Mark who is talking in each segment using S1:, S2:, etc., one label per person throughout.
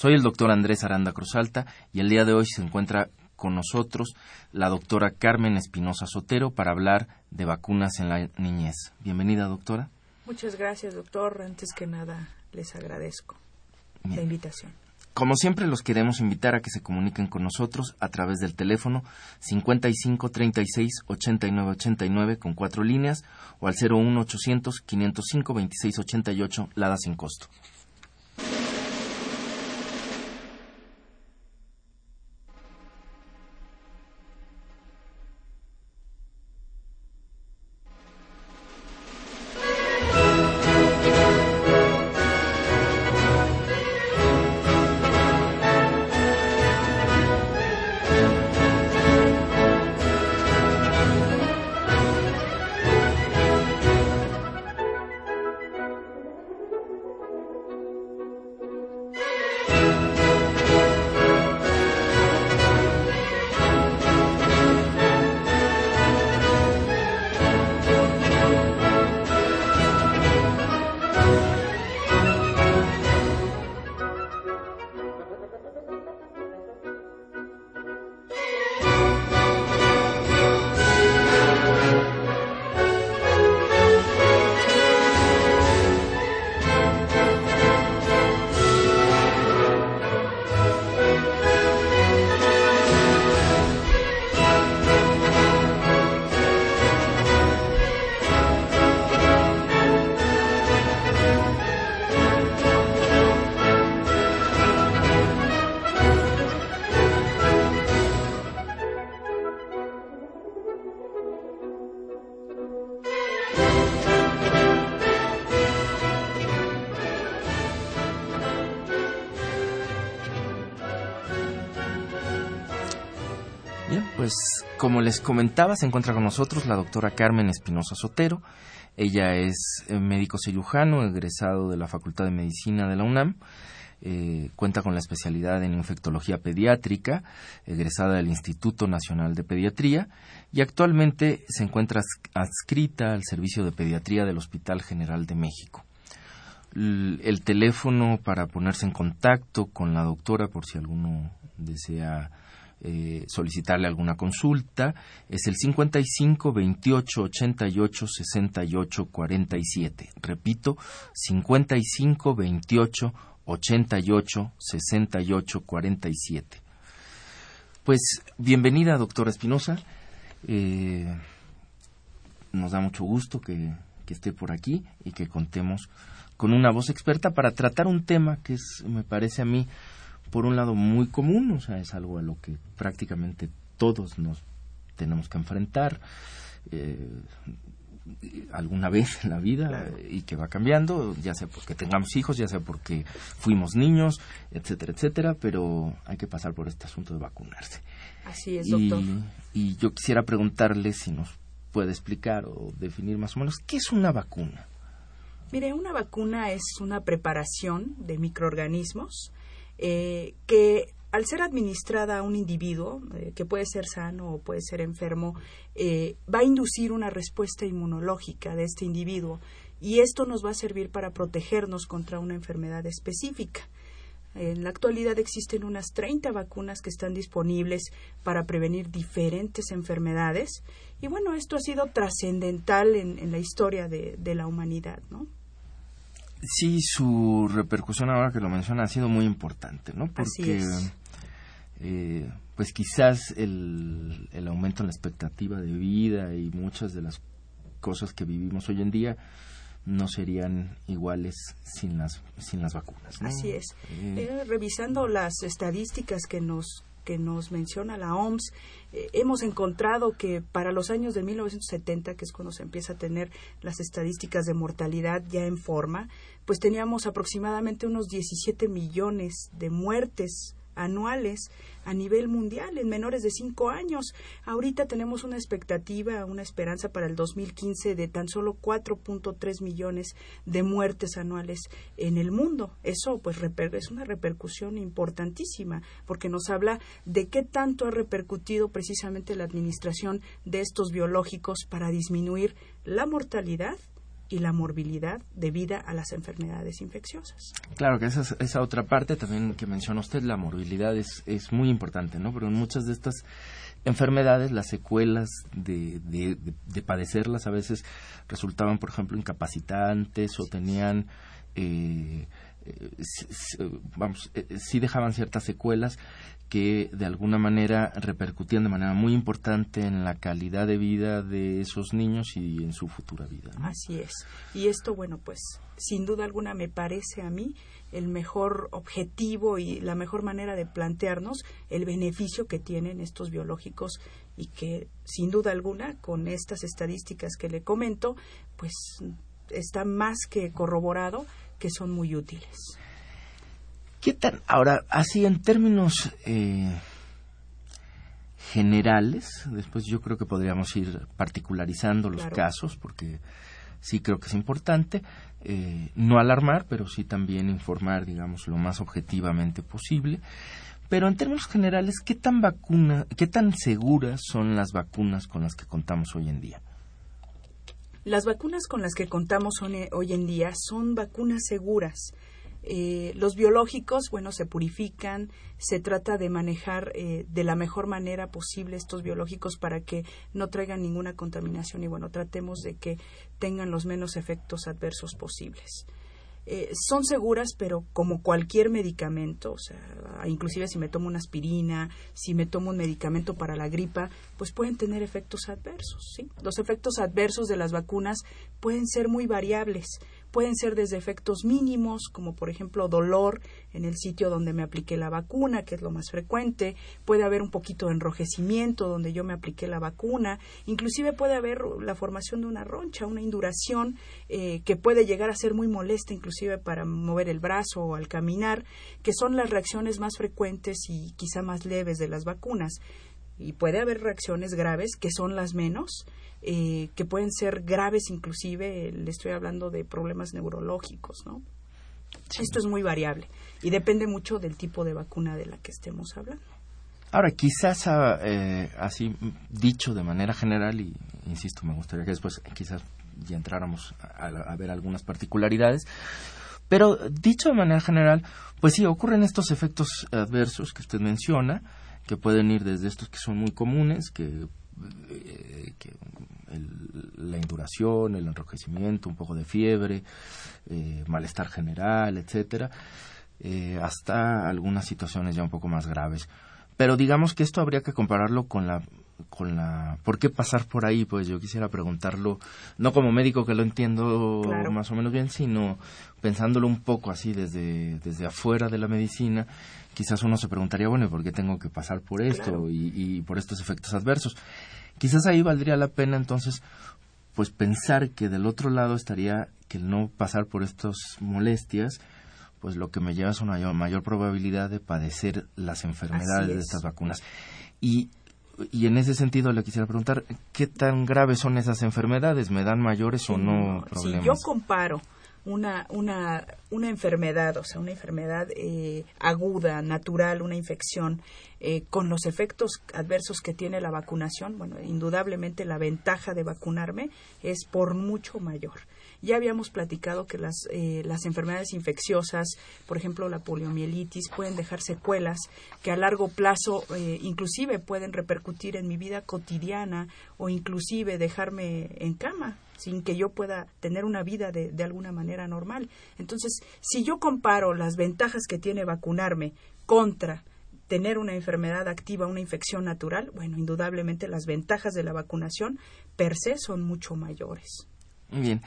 S1: Soy el doctor Andrés Aranda Cruzalta y el día de hoy se encuentra con nosotros la doctora Carmen Espinosa Sotero para hablar de vacunas en la niñez. Bienvenida, doctora.
S2: Muchas gracias, doctor. Antes que nada, les agradezco la invitación.
S1: Como siempre, los queremos invitar a que se comuniquen con nosotros a través del teléfono 55 36 89 89 con cuatro líneas o al 01 800 505 26 88 Lada sin costo. Como les comentaba, se encuentra con nosotros la doctora Carmen Espinosa Sotero. Ella es eh, médico cirujano, egresado de la Facultad de Medicina de la UNAM. Eh, cuenta con la especialidad en infectología pediátrica, egresada del Instituto Nacional de Pediatría y actualmente se encuentra adscrita al Servicio de Pediatría del Hospital General de México. el teléfono para ponerse en contacto con la doctora por si alguno desea eh, solicitarle alguna consulta es el 55 28 88 68 47. Repito, 55 28 88 68 47. Pues bienvenida, doctora Espinosa. Eh, nos da mucho gusto que, esté por aquí y que contemos con una voz experta para tratar un tema que es, me parece a mí, por un lado muy común, o sea, es algo a lo que prácticamente todos nos tenemos que enfrentar eh, alguna vez en la vida y que va cambiando, ya sea porque tengamos hijos, ya sea porque fuimos niños, etcétera, etcétera, pero hay que pasar por este asunto de vacunarse.
S2: Así es, doctor.
S1: Y, y yo quisiera preguntarle si nos puede explicar o definir más o menos qué es una vacuna.
S2: Mire, una vacuna es una preparación de microorganismos eh, que al ser administrada a un individuo, eh, que puede ser sano o puede ser enfermo, eh, va a inducir una respuesta inmunológica de este individuo y esto nos va a servir para protegernos contra una enfermedad específica. En la actualidad existen unas 30 vacunas que están disponibles para prevenir diferentes enfermedades y bueno, esto ha sido trascendental en, la historia de, de la humanidad, ¿no?
S1: Sí, su repercusión ahora que lo menciona ha sido muy importante, ¿no?
S2: Porque
S1: eh, pues quizás el, el aumento en la expectativa de vida y muchas de las cosas que vivimos hoy en día no serían iguales sin las sin las vacunas.
S2: Así es. Eh, eh, revisando las estadísticas que nos que nos menciona la OMS, eh, hemos encontrado que para los años de 1970, que es cuando se empieza a tener las estadísticas de mortalidad ya en forma, pues teníamos aproximadamente unos 17 millones de muertes anuales a nivel mundial en menores de cinco años. Ahorita tenemos una expectativa, una esperanza para el 2015 de tan solo 4.3 millones de muertes anuales en el mundo. Eso pues es una repercusión importantísima porque nos habla de qué tanto ha repercutido precisamente la administración de estos biológicos para disminuir la mortalidad y la morbilidad debida a las enfermedades infecciosas.
S1: Claro que esa, esa otra parte también que menciona usted, la morbilidad es, es muy importante, ¿no? Pero en muchas de estas enfermedades, las secuelas de, de, padecerlas a veces resultaban, por ejemplo, incapacitantes o tenían... Eh, eh, vamos, eh, sí dejaban ciertas secuelas que de alguna manera repercutían de manera muy importante en la calidad de vida de esos niños y en su futura vida.
S2: Así es. Y esto, bueno, pues sin duda alguna me parece a mí el mejor objetivo y la mejor manera de plantearnos el beneficio que tienen estos biológicos y que sin duda alguna con estas estadísticas que le comento, pues está más que corroborado que son muy útiles.
S1: ¿Qué tal? Ahora, así en términos eh, generales, después yo creo que podríamos ir particularizando los casos, porque sí creo que es importante eh, no alarmar, pero sí también informar, digamos, lo más objetivamente posible. Pero en términos generales, ¿qué tan vacuna, qué tan seguras son las vacunas con las que contamos hoy en día?
S2: Las vacunas con las que contamos hoy en día son vacunas seguras. Eh, los biológicos, bueno, se purifican, se trata de manejar eh, de la mejor manera posible estos biológicos para que no traigan ninguna contaminación y, bueno, tratemos de que tengan los menos efectos adversos posibles. Eh, son seguras, pero como cualquier medicamento, o sea, inclusive si me tomo una aspirina, si me tomo un medicamento para la gripa, pues pueden tener efectos adversos, ¿sí? Los efectos adversos de las vacunas pueden ser muy variables Pueden ser desde efectos mínimos, como por ejemplo dolor en el sitio donde me apliqué la vacuna, que es lo más frecuente. Puede haber un poquito de enrojecimiento donde yo me apliqué la vacuna. Inclusive puede haber la formación de una roncha, una induración eh, que puede llegar a ser muy molesta, inclusive para mover el brazo o al caminar, que son las reacciones más frecuentes y quizá más leves de las vacunas. Y puede haber reacciones graves, que son las menos, eh, que pueden ser graves inclusive, le estoy hablando de problemas neurológicos, ¿no? Esto es muy variable y depende mucho del tipo de vacuna de la que estemos hablando.
S1: Ahora, quizás ah, eh, así dicho de manera general, y insisto, me gustaría que después quizás ya entráramos a, ver algunas particularidades, pero dicho de manera general, pues sí, ocurren estos efectos adversos que usted menciona, que pueden ir desde estos que son muy comunes, que, eh, que la induración, el enrojecimiento, un poco de fiebre, eh, malestar general, etcétera, eh, hasta algunas situaciones ya un poco más graves. Pero digamos que esto habría que compararlo con la con la ¿por qué pasar por ahí? Pues yo quisiera preguntarlo no como médico que lo entiendo más o menos bien, sino pensándolo un poco así desde desde afuera de la medicina, quizás uno se preguntaría, bueno, ¿por qué tengo que pasar por esto y, y por estos efectos adversos? Quizás ahí valdría la pena entonces pues pensar que del otro lado estaría que el no pasar por estas molestias pues lo que me lleva es una mayor, probabilidad de padecer las enfermedades de estas vacunas. Y, y en ese sentido le quisiera preguntar, ¿qué tan graves son esas enfermedades? ¿Me dan mayores o no problemas?
S2: Si yo comparo una, una, una enfermedad, o sea, una enfermedad eh, aguda, natural, una infección, eh, con los efectos adversos que tiene la vacunación, bueno, indudablemente la ventaja de vacunarme es por mucho mayor. Ya habíamos platicado que las, eh, las enfermedades infecciosas, por ejemplo la poliomielitis, pueden dejar secuelas que a largo plazo inclusive pueden repercutir en mi vida cotidiana o inclusive dejarme en cama sin que yo pueda tener una vida de, de alguna manera normal. Entonces, si yo comparo las ventajas que tiene vacunarme contra tener una enfermedad activa, una infección natural, bueno, indudablemente las ventajas de la vacunación per se son mucho mayores.
S1: Bien.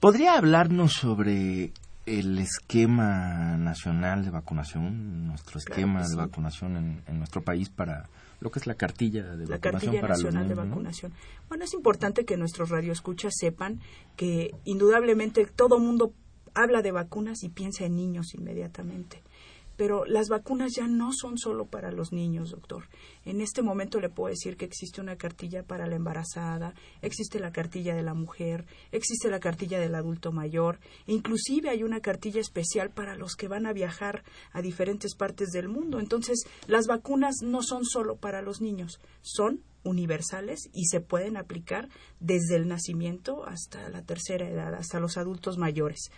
S1: ¿Podría hablarnos sobre el esquema nacional de vacunación, nuestro esquema de vacunación en, nuestro país para lo que es la cartilla de
S2: la
S1: vacunación
S2: cartilla nacional de vacunación. Bueno, es importante que nuestros radioescuchas sepan que indudablemente todo mundo habla de vacunas y piensa en niños inmediatamente pero las vacunas ya no son solo para los niños, doctor. En este momento le puedo decir que existe una cartilla para la embarazada, existe la cartilla de la mujer, existe la cartilla del adulto mayor, inclusive hay una cartilla especial para los que van a viajar a diferentes partes del mundo. Entonces, las vacunas no son solo para los niños, son universales y se pueden aplicar desde el nacimiento hasta la tercera edad, hasta los adultos mayores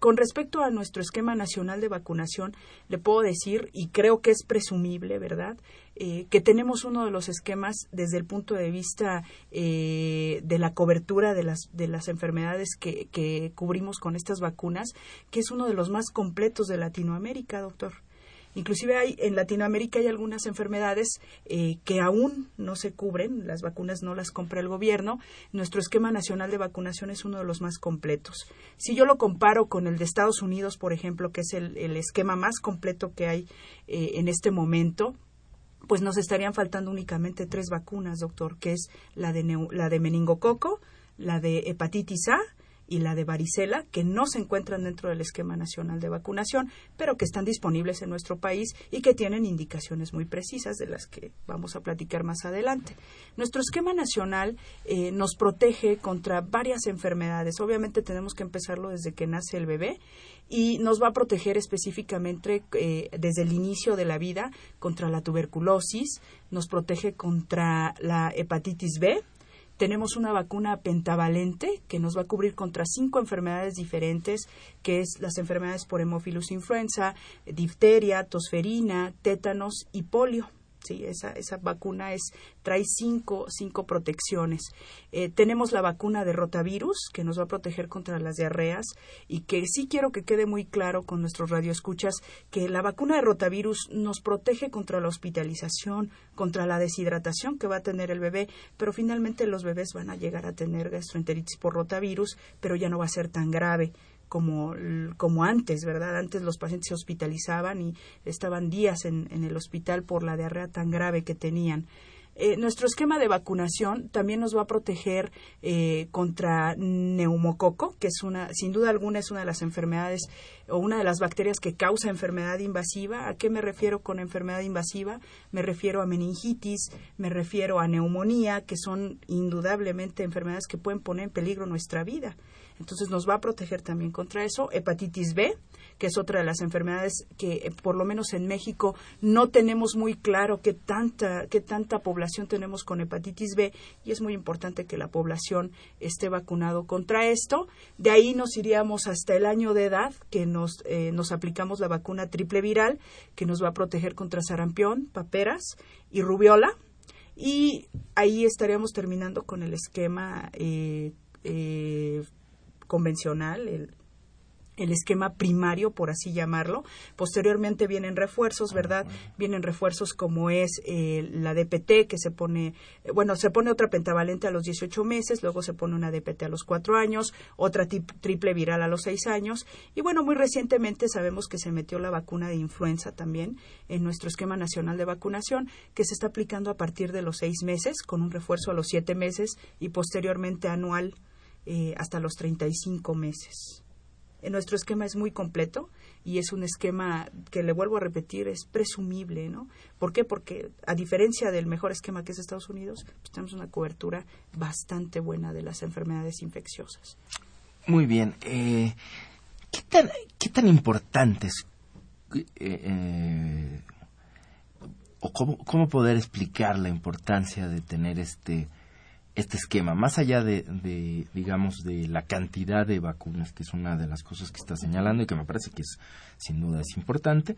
S2: con respecto a nuestro esquema nacional de vacunación, le puedo decir, y creo que es presumible, ¿verdad?, eh, que tenemos uno de los esquemas desde el punto de vista eh, de la cobertura de las, de las enfermedades que, que cubrimos con estas vacunas, que es uno de los más completos de Latinoamérica, doctor. Inclusive hay en Latinoamérica hay algunas enfermedades eh, que aún no se cubren, las vacunas no las compra el gobierno. Nuestro esquema nacional de vacunación es uno de los más completos. Si yo lo comparo con el de Estados Unidos, por ejemplo, que es el, esquema más completo que hay eh, en este momento, pues nos estarían faltando únicamente tres vacunas, doctor, que es la de, la de meningococo, la de hepatitis A y la de varicela, que no se encuentran dentro del esquema nacional de vacunación, pero que están disponibles en nuestro país y que tienen indicaciones muy precisas de las que vamos a platicar más adelante. Nuestro esquema nacional eh, nos protege contra varias enfermedades. Obviamente tenemos que empezarlo desde que nace el bebé y nos va a proteger específicamente eh, desde el inicio de la vida contra la tuberculosis, nos protege contra la hepatitis B, tenemos una vacuna pentavalente que nos va a cubrir contra cinco enfermedades diferentes, que es las enfermedades por hemófilus influenza, difteria, tosferina, tétanos y polio. Sí, esa, esa vacuna es, trae cinco, cinco protecciones. Eh, tenemos la vacuna de rotavirus, que nos va a proteger contra las diarreas, y que sí quiero que quede muy claro con nuestros radioescuchas que la vacuna de rotavirus nos protege contra la hospitalización, contra la deshidratación que va a tener el bebé, pero finalmente los bebés van a llegar a tener gastroenteritis por rotavirus, pero ya no va a ser tan grave como, como antes, ¿verdad? Antes los pacientes se hospitalizaban y estaban días en, el hospital por la diarrea tan grave que tenían. Eh, nuestro esquema de vacunación también nos va a proteger eh, contra neumococo, que es una, sin duda alguna, es una de las enfermedades o una de las bacterias que causa enfermedad invasiva. ¿A qué me refiero con enfermedad invasiva? Me refiero a meningitis, me refiero a neumonía, que son indudablemente enfermedades que pueden poner en peligro nuestra vida. Entonces nos va a proteger también contra eso. Hepatitis B, que es otra de las enfermedades que eh, por lo menos en México no tenemos muy claro qué tanta, qué tanta población tenemos con hepatitis B y es muy importante que la población esté vacunado contra esto. De ahí nos iríamos hasta el año de edad que nos, eh, nos aplicamos la vacuna triple viral que nos va a proteger contra sarampión, paperas y rubiola. Y ahí estaríamos terminando con el esquema eh, convencional, el, el esquema primario, por así llamarlo. Posteriormente vienen refuerzos, ah, ¿verdad? Vienen refuerzos como es eh, la DPT, que se pone, eh, bueno, se pone otra pentavalente a los 18 meses, luego se pone una DPT a los 4 años, otra triple viral a los 6 años. Y bueno, muy recientemente sabemos que se metió la vacuna de influenza también en nuestro esquema nacional de vacunación, que se está aplicando a partir de los 6 meses, con un refuerzo a los 7 meses y posteriormente anual eh, hasta los 35 meses. En nuestro esquema es muy completo y es un esquema que le vuelvo a repetir, es presumible, ¿no? ¿Por qué? Porque a diferencia del mejor esquema que es Estados Unidos, pues tenemos una cobertura bastante buena de las enfermedades infecciosas.
S1: Muy bien. Eh, ¿qué, tan, ¿Qué tan importante es eh, o cómo, cómo poder explicar la importancia de tener este este esquema, más allá de, digamos, de la cantidad de vacunas, que es una de las cosas que está señalando y que me parece que es, sin duda es importante,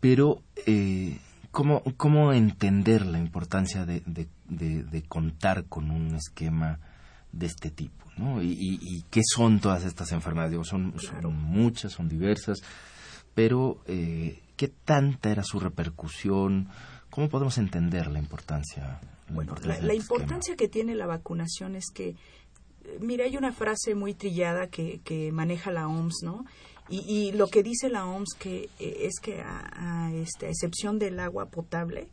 S1: pero eh, ¿cómo, ¿cómo entender la importancia de, de, contar con un esquema de este tipo, ¿no? Y, qué son todas estas enfermedades. son, muchas, son diversas, pero eh, ¿qué tanta era su repercusión? ¿Cómo podemos entender la importancia?
S2: La importancia, que tiene la vacunación es que, eh, mira, hay una frase muy trillada que, que maneja la OMS, ¿no? Y, lo que dice la OMS que eh, es que a, este, a excepción del agua potable,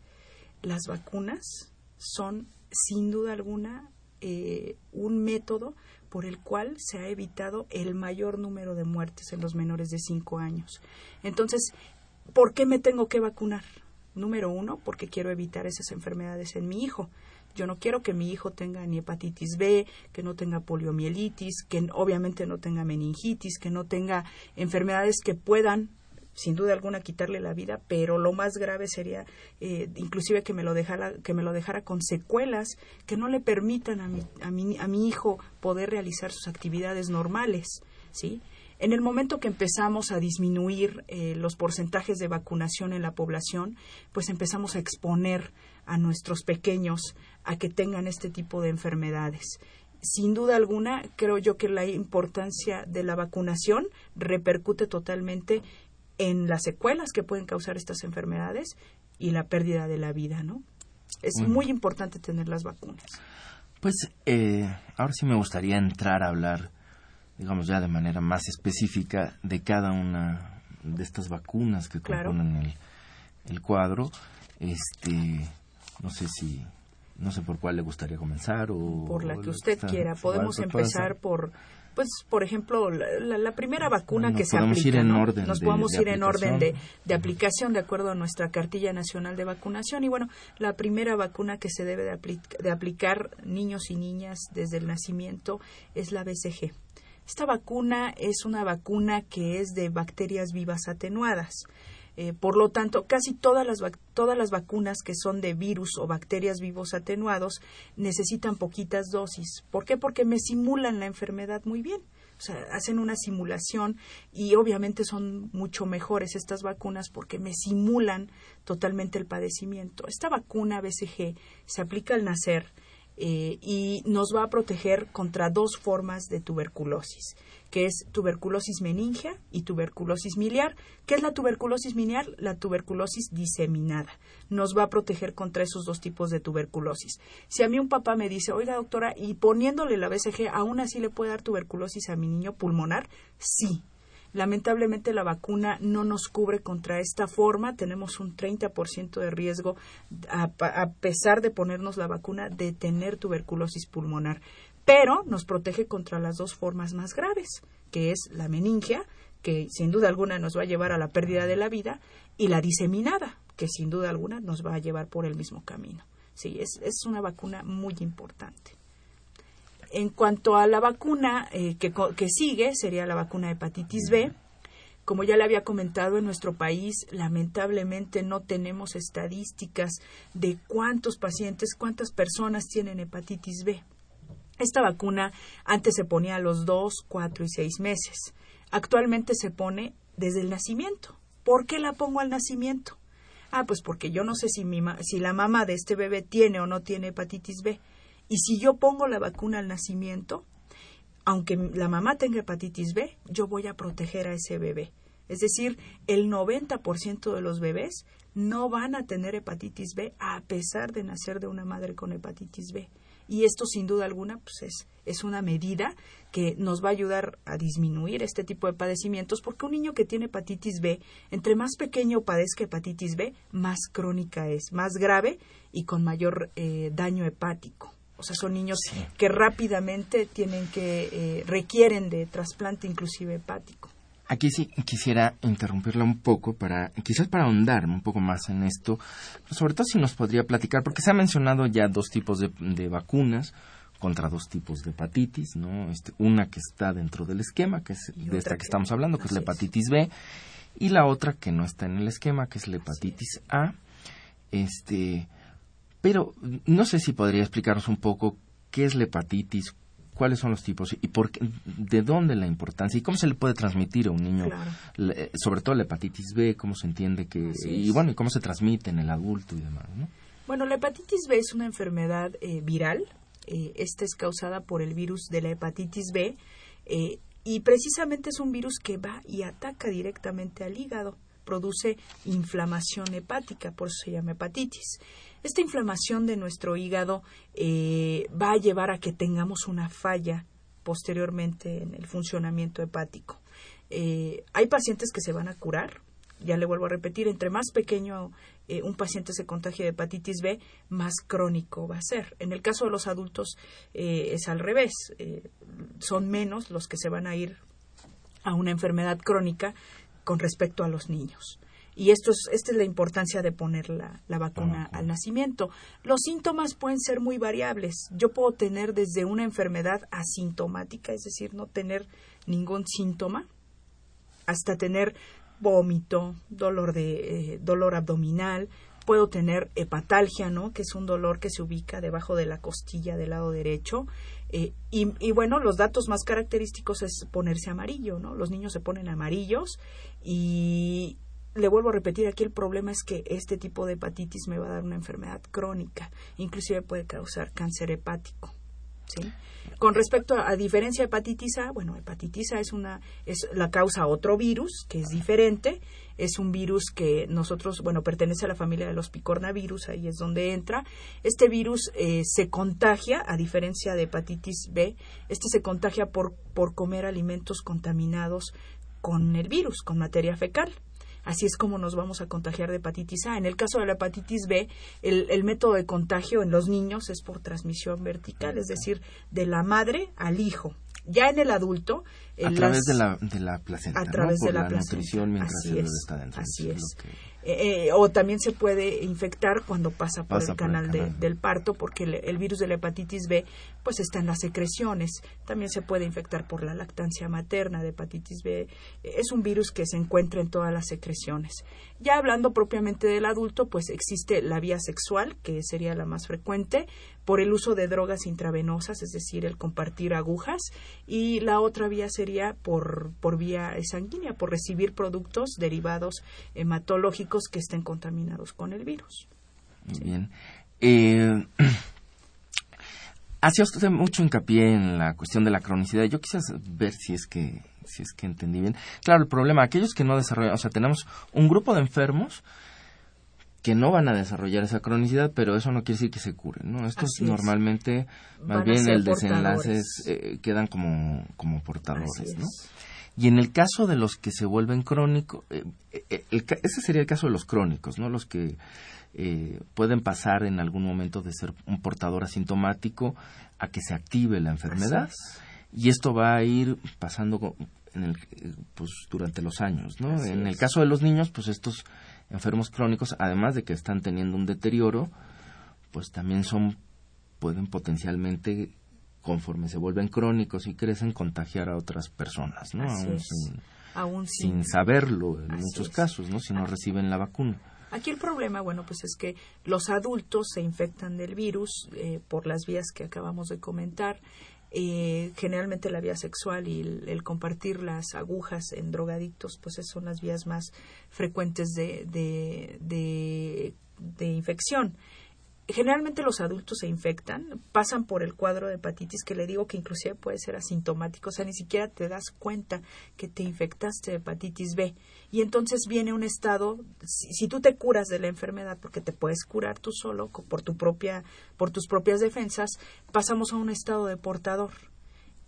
S2: las vacunas son sin duda alguna eh, un método por el cual se ha evitado el mayor número de muertes en los menores de 5 años. Entonces, ¿por qué me tengo que vacunar? Número uno, porque quiero evitar esas enfermedades en mi hijo. Yo no quiero que mi hijo tenga ni hepatitis B, que no tenga poliomielitis, que obviamente no tenga meningitis, que no tenga enfermedades que puedan sin duda alguna quitarle la vida, pero lo más grave sería eh, inclusive que me lo dejara que me lo dejara con secuelas que no le permitan a mi, a mi, a mi hijo poder realizar sus actividades normales, ¿sí? En el momento que empezamos a disminuir eh, los porcentajes de vacunación en la población, pues empezamos a exponer a nuestros pequeños a que tengan este tipo de enfermedades. Sin duda alguna, creo yo que la importancia de la vacunación repercute totalmente en las secuelas que pueden causar estas enfermedades y la pérdida de la vida, ¿no? Es muy importante tener las vacunas.
S1: Pues eh, ahora sí me gustaría entrar a hablar, digamos ya de manera más específica, de cada una de estas vacunas que componen el, el cuadro. Este, no sé si no sé por cuál le gustaría comenzar o
S2: por la que usted quiera. podemos empezar por pues por ejemplo la, primera vacuna que se aplica
S1: ir
S2: nos podemos ir en orden de, de, aplicación de acuerdo a nuestra cartilla nacional de vacunación. Y bueno la primera vacuna que se debe de, de aplicar niños y niñas desde el nacimiento es la BCG esta vacuna es una vacuna que es de bacterias vivas atenuadas eh, por lo tanto, casi todas las, todas las vacunas que son de virus o bacterias vivos atenuados necesitan poquitas dosis. ¿Por qué? Porque me simulan la enfermedad muy bien. O sea, hacen una simulación y obviamente son mucho mejores estas vacunas porque me simulan totalmente el padecimiento. Esta vacuna BCG se aplica al nacer eh, y nos va a proteger contra dos formas de tuberculosis que es tuberculosis meningia y tuberculosis miliar. ¿Qué es la tuberculosis miliar? La tuberculosis diseminada. Nos va a proteger contra esos dos tipos de tuberculosis. Si a mí un papá me dice, oiga doctora, y poniéndole la BCG, ¿aún así le puede dar tuberculosis a mi niño pulmonar? Sí, Lamentablemente la vacuna no nos cubre contra esta forma, tenemos un 30% de riesgo a, pesar de ponernos la vacuna de tener tuberculosis pulmonar pero nos protege contra las dos formas más graves, que es la meningia, que sin duda alguna nos va a llevar a la pérdida de la vida, y la diseminada, que sin duda alguna nos va a llevar por el mismo camino. Sí, es, es una vacuna muy importante. En cuanto a la vacuna eh, que, que sigue, sería la vacuna de hepatitis B. Como ya le había comentado, en nuestro país lamentablemente no tenemos estadísticas de cuántos pacientes, cuántas personas tienen hepatitis B. Esta vacuna antes se ponía a los dos, cuatro y seis meses. Actualmente se pone desde el nacimiento. ¿Por qué la pongo al nacimiento? Ah, pues porque yo no sé si, mi si la mamá de este bebé tiene o no tiene hepatitis B. Y si yo pongo la vacuna al nacimiento, aunque la mamá tenga hepatitis B, yo voy a proteger a ese bebé. Es decir, el 90% de los bebés no van a tener hepatitis B a pesar de nacer de una madre con hepatitis B y esto sin duda alguna pues es, es una medida que nos va a ayudar a disminuir este tipo de padecimientos porque un niño que tiene hepatitis B, entre más pequeño padezca hepatitis B, más crónica es, más grave y con mayor eh, daño hepático. O sea, son niños que rápidamente tienen que eh, requieren de trasplante inclusive hepático.
S1: Aquí sí quisiera interrumpirla un poco para, quizás para ahondar un poco más en esto, sobre todo si nos podría platicar, porque se ha mencionado ya dos tipos de, vacunas contra dos tipos de hepatitis, ¿no? Este, una que está dentro del esquema, que es de esta que, estamos hablando, que es la hepatitis B, y la otra que no está en el esquema, que es la hepatitis A. Este, pero no sé si podría explicarnos un poco qué es la hepatitis, cuáles son los tipos y por de dónde la importancia y cómo se le puede transmitir a un niño, sobre todo la hepatitis B, cómo se entiende que y bueno y cómo se transmite en el adulto y demás, ¿no?
S2: Bueno, la hepatitis B es una enfermedad eh, viral Eh, esta es causada por el virus de la hepatitis B eh, y precisamente es un virus que va y ataca directamente al hígado, produce inflamación hepática, por eso se llama hepatitis. Esta inflamación de nuestro hígado eh, va a llevar a que tengamos una falla posteriormente en el funcionamiento hepático. hay pacientes que se van a curar, ya le vuelvo a repetir, entre más pequeño eh, un paciente se contagia de hepatitis B, más crónico va a ser. En el caso de los adultos eh, es al revés, eh, son menos los que se van a ir a una enfermedad crónica con respecto a los niños. Y esto es, esta es la importancia de poner la, la vacuna al nacimiento. Los síntomas pueden ser muy variables. Yo puedo tener desde una enfermedad asintomática, es decir, no tener ningún síntoma, hasta tener vómito, dolor de eh, dolor abdominal, puedo tener hepatalgia, ¿no? Que es un dolor que se ubica debajo de la costilla del lado derecho. Eh, y, y, bueno, los datos más característicos es ponerse amarillo, ¿no? Los niños se ponen amarillos y le vuelvo a repetir aquí el problema es que este tipo de hepatitis me va a dar una enfermedad crónica, inclusive puede causar cáncer hepático. ¿sí? Con respecto a, diferencia de hepatitis A, bueno, hepatitis A es una es la causa otro virus que es diferente, es un virus que nosotros, bueno, pertenece a la familia de los picornavirus, ahí es donde entra. Este virus eh, se contagia, a diferencia de hepatitis B, este se contagia por, por comer alimentos contaminados con el virus, con materia fecal. Así es como nos vamos a contagiar de hepatitis A. En el caso de la hepatitis B, el, método de contagio en los niños es por transmisión vertical, es decir, de la madre al hijo. Ya en el adulto.
S1: a través de, la, de la placenta.
S2: A través de la,
S1: nutrición mientras el está dentro.
S2: Así es. Eh, o también se puede infectar cuando pasa por, el, canal del parto, porque el, virus de la hepatitis B pues está en las secreciones. También se puede infectar por la lactancia materna de hepatitis B. Es un virus que se encuentra en todas las secreciones. Ya hablando propiamente del adulto, pues existe la vía sexual, que sería la más frecuente, por el uso de drogas intravenosas, es decir, el compartir agujas, y la otra vía sería por, por vía sanguínea, por recibir productos derivados hematológicos que estén contaminados con el virus.
S1: Muy bien. Eh, hacía usted mucho hincapié en la cuestión de la cronicidad. Yo quisiera ver si es que si es que entendí bien. Claro, el problema, aquellos que no desarrollan, o sea, tenemos un grupo de enfermos que no van a desarrollar esa cronicidad, pero eso no quiere decir que se curen, ¿no? Estos normalmente, más bien el desenlace eh, quedan como, como portadores, ¿no? Y en el caso de los que se vuelven crónicos, eh, eh, ese sería el caso de los crónicos, ¿no? Los que eh, pueden pasar en algún momento de ser un portador asintomático a que se active la enfermedad. Y esto va a ir pasando en el, pues, durante los años, ¿no? en el caso de los niños, pues estos enfermos crónicos, además de que están teniendo un deterioro, pues también son pueden potencialmente conforme se vuelven crónicos y crecen, contagiar a otras personas, ¿no? Aún sin, saberlo en muchos casos, ¿no? Si no reciben la vacuna.
S2: Aquí el problema, bueno, pues es que los adultos se infectan del virus eh, por las vías que acabamos de comentar. Eh, generalmente la vía sexual y el, compartir las agujas en drogadictos, pues esas son las vías más frecuentes de, de, de, de infección generalmente los adultos se infectan, pasan por el cuadro de hepatitis que le digo que inclusive puede ser asintomático, o sea, ni siquiera te das cuenta que te infectaste de hepatitis B. Y entonces viene un estado, si, tú te curas de la enfermedad, porque te puedes curar tú solo por tu propia, por tus propias defensas, pasamos a un estado de portador.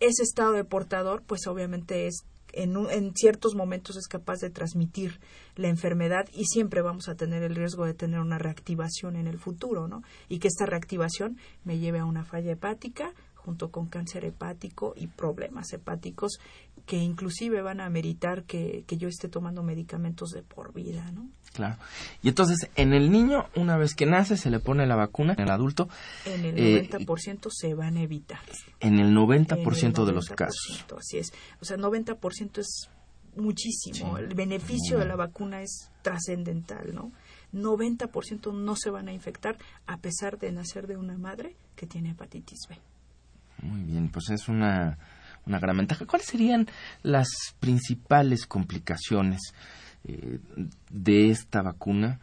S2: Ese estado de portador, pues obviamente es en, ciertos momentos es capaz de transmitir la enfermedad y siempre vamos a tener el riesgo de tener una reactivación en el futuro, ¿no? Y que esta reactivación me lleve a una falla hepática junto con cáncer hepático y problemas hepáticos que inclusive van a meritar que, yo esté tomando medicamentos de por vida, ¿no?
S1: Claro. Y entonces, en el niño, una vez que nace, se le pone la vacuna, en el adulto...
S2: En el 90% eh, se van a evitar.
S1: En el 90%, de los casos.
S2: Así es. O sea, 90% es muchísimo. el beneficio de la vacuna es trascendental, ¿no? 90% no se van a infectar a pesar de nacer de una madre que tiene hepatitis B.
S1: Muy bien, pues es una, una gran ventaja. ¿Cuáles serían las principales complicaciones eh, de esta vacuna?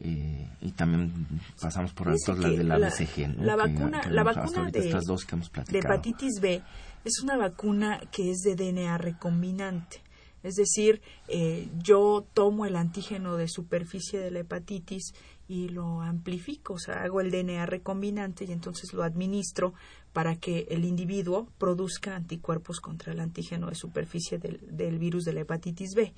S1: eh, y también pasamos por alto la de la, BCG,
S2: La vacuna, la vacuna de,
S1: dos que hemos
S2: de hepatitis B es una vacuna que es de DNA recombinante. Es decir, eh, yo tomo el antígeno de superficie de la hepatitis y lo amplifico, o sea, hago el DNA recombinante y entonces lo administro para que el individuo produzca anticuerpos contra el antígeno de superficie del, del virus de la hepatitis B.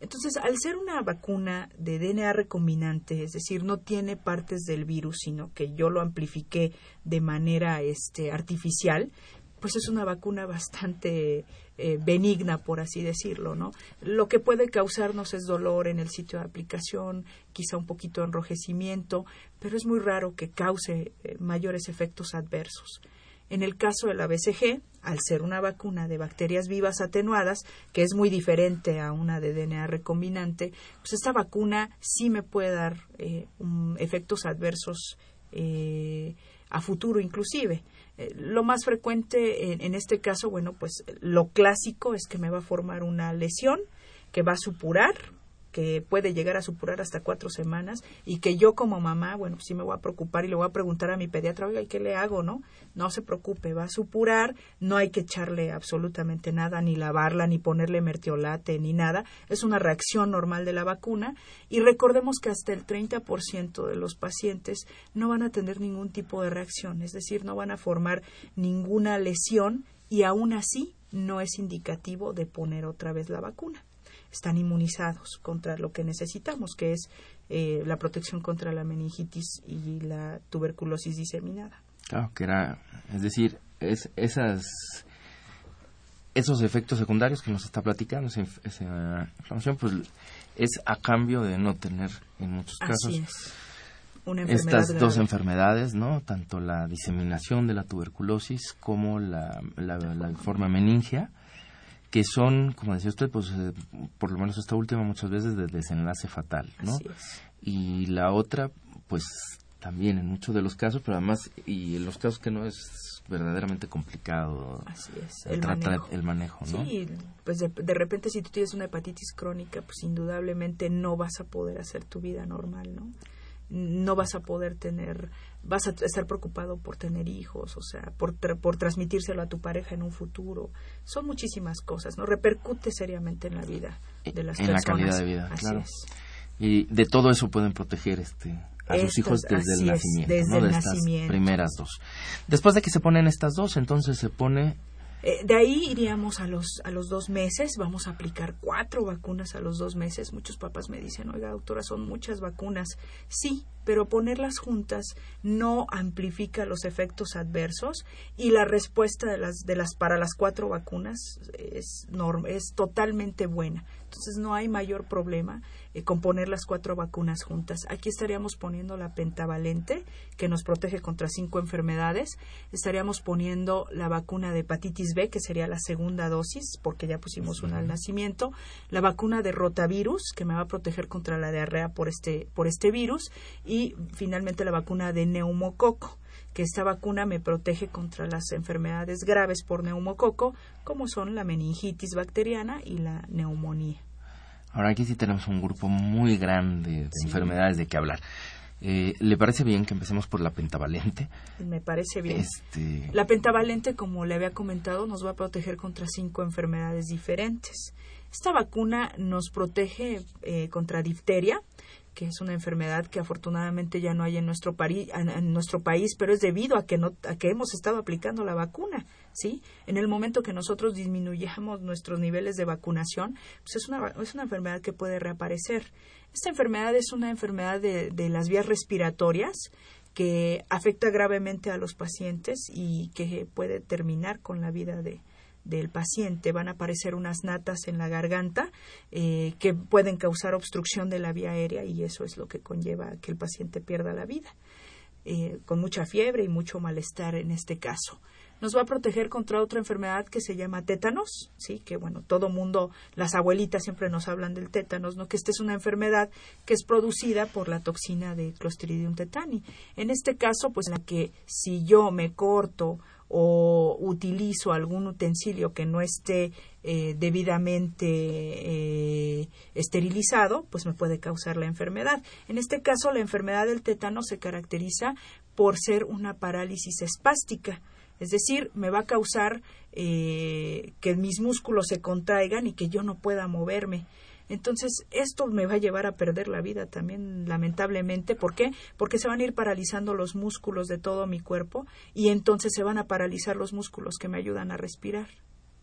S2: Entonces, al ser una vacuna de DNA recombinante, es decir, no tiene partes del virus, sino que yo lo amplifiqué de manera este, artificial, pues es una vacuna bastante eh, benigna, por así decirlo, ¿no? Lo que puede causarnos es dolor en el sitio de aplicación, quizá un poquito de enrojecimiento, pero es muy raro que cause eh, mayores efectos adversos. En el caso de la BCG, al ser una vacuna de bacterias vivas atenuadas, que es muy diferente a una de DNA recombinante, pues esta vacuna sí me puede dar eh, efectos adversos a futuro inclusive. Eh, lo más frecuente en, en, este caso, bueno, pues lo clásico es que me va a formar una lesión que va a supurar que puede llegar a supurar hasta cuatro semanas y que yo como mamá, bueno, sí me voy a preocupar y le voy a preguntar a mi pediatra, oiga, ¿y qué le hago, no? No se preocupe, va a supurar, no hay que echarle absolutamente nada, ni lavarla, ni ponerle mertiolate, ni nada. Es una reacción normal de la vacuna y recordemos que hasta el 30% de los pacientes no van a tener ningún tipo de reacción, es decir, no van a formar ninguna lesión y aún así no es indicativo de poner otra vez la vacuna están inmunizados contra lo que necesitamos, que es eh, la protección contra la meningitis y la tuberculosis diseminada.
S1: Claro, que era, es decir, es, esas, esos efectos secundarios que nos está platicando, esa, inflamación, pues es a cambio de no tener en muchos casos estas dos enfermedades, ¿no? Tanto la diseminación de la tuberculosis como la, la, la forma meningia que son, como decía usted, pues eh, por lo menos esta última muchas veces de desenlace fatal, ¿no? Y la otra, pues también en muchos de los casos, pero además, y en los casos que no es verdaderamente complicado
S2: el, manejo.
S1: el manejo, ¿no?
S2: Sí, pues de, de, repente si tú tienes una hepatitis crónica, pues indudablemente no vas a poder hacer tu vida normal, ¿no? No vas a poder tener vas a estar preocupado por tener hijos, o sea, por, por transmitírselo a tu pareja en un futuro. Son muchísimas cosas, ¿no? Repercute seriamente en la vida de las
S1: personas. En la calidad de vida, claro. Y de todo eso pueden proteger este a sus hijos desde el nacimiento,
S2: desde
S1: ¿no?
S2: de
S1: estas
S2: nacimiento.
S1: primeras dos. Después de que se ponen estas dos, entonces se pone
S2: eh, de ahí iríamos a los, a los dos meses, vamos a aplicar cuatro vacunas a los dos meses. Muchos papás me dicen, oiga, doctora, son muchas vacunas. Sí, pero ponerlas juntas no amplifica los efectos adversos y la respuesta de las, de las, para las cuatro vacunas es, es totalmente buena. Entonces no hay mayor problema eh, con poner las cuatro vacunas juntas. Aquí estaríamos poniendo la pentavalente, que nos protege contra cinco enfermedades. Estaríamos poniendo la vacuna de hepatitis B, que sería la segunda dosis, porque ya pusimos una al nacimiento. La vacuna de rotavirus, que me va a proteger contra la diarrea por este, por este virus. Y finalmente la vacuna de neumococo que esta vacuna me protege contra las enfermedades graves por neumococo, como son la meningitis bacteriana y la neumonía.
S1: Ahora aquí sí tenemos un grupo muy grande de enfermedades de qué hablar. Eh, ¿Le parece bien que empecemos por la pentavalente?
S2: Me parece bien.
S1: Este...
S2: La pentavalente, como le había comentado, nos va a proteger contra cinco enfermedades diferentes. Esta vacuna nos protege eh, contra difteria, que es una enfermedad que afortunadamente ya no hay en nuestro, en nuestro país, pero es debido a que, no, a que hemos estado aplicando la vacuna. ¿sí? En el momento que nosotros disminuyamos nuestros niveles de vacunación, pues es una, es una enfermedad que puede reaparecer. Esta enfermedad es una enfermedad de, de las vías respiratorias que afecta gravemente a los pacientes y que puede terminar con la vida de, del paciente. Van a aparecer unas natas en la garganta eh, que pueden causar obstrucción de la vía aérea y eso es lo que conlleva que el paciente pierda la vida, eh, con mucha fiebre y mucho malestar en este caso. Nos va a proteger contra otra enfermedad que se llama tétanos, sí, que bueno, todo mundo, las abuelitas siempre nos hablan del tétanos, ¿no? Que esta es una enfermedad que es producida por la toxina de Clostridium tetani. En este caso, pues la que si yo me corto o utilizo algún utensilio que no esté eh, debidamente eh, esterilizado, pues me puede causar la enfermedad. En este caso, la enfermedad del tétano se caracteriza por ser una parálisis espástica. Es decir, me va a causar eh, que mis músculos se contraigan y que yo no pueda moverme. Entonces, esto me va a llevar a perder la vida también, lamentablemente. ¿Por qué? Porque se van a ir paralizando los músculos de todo mi cuerpo y entonces se van a paralizar los músculos que me ayudan a respirar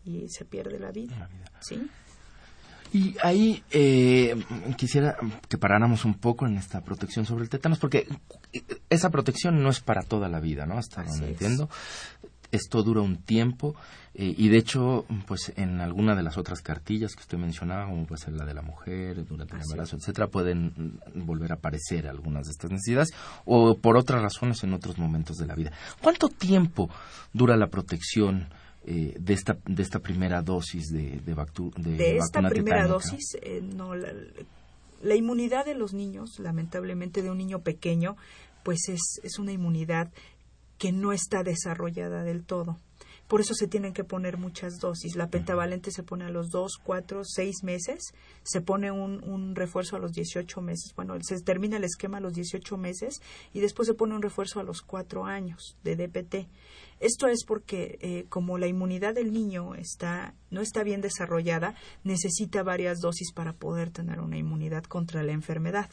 S2: y se pierde la vida. ¿Sí?
S1: Y ahí eh, quisiera que paráramos un poco en esta protección sobre el tétanos, porque esa protección no es para toda la vida, ¿no? Hasta donde entiendo esto dura un tiempo eh, y de hecho, pues en alguna de las otras cartillas que usted mencionaba, como puede ser la de la mujer durante el embarazo, etcétera, pueden volver a aparecer algunas de estas necesidades o por otras razones en otros momentos de la vida. ¿Cuánto tiempo dura la protección? Eh, de esta de esta primera dosis de de,
S2: de, esta primera dosis eh, no la, la, inmunidad de los niños lamentablemente de un niño pequeño pues es, es una inmunidad que no está desarrollada del todo. Por eso se tienen que poner muchas dosis. La pentavalente se pone a los 2, 4, 6 meses. Se pone un, un, refuerzo a los 18 meses. Bueno, se termina el esquema a los 18 meses y después se pone un refuerzo a los 4 años de DPT. Esto es porque eh, como la inmunidad del niño está, no está bien desarrollada, necesita varias dosis para poder tener una inmunidad contra la enfermedad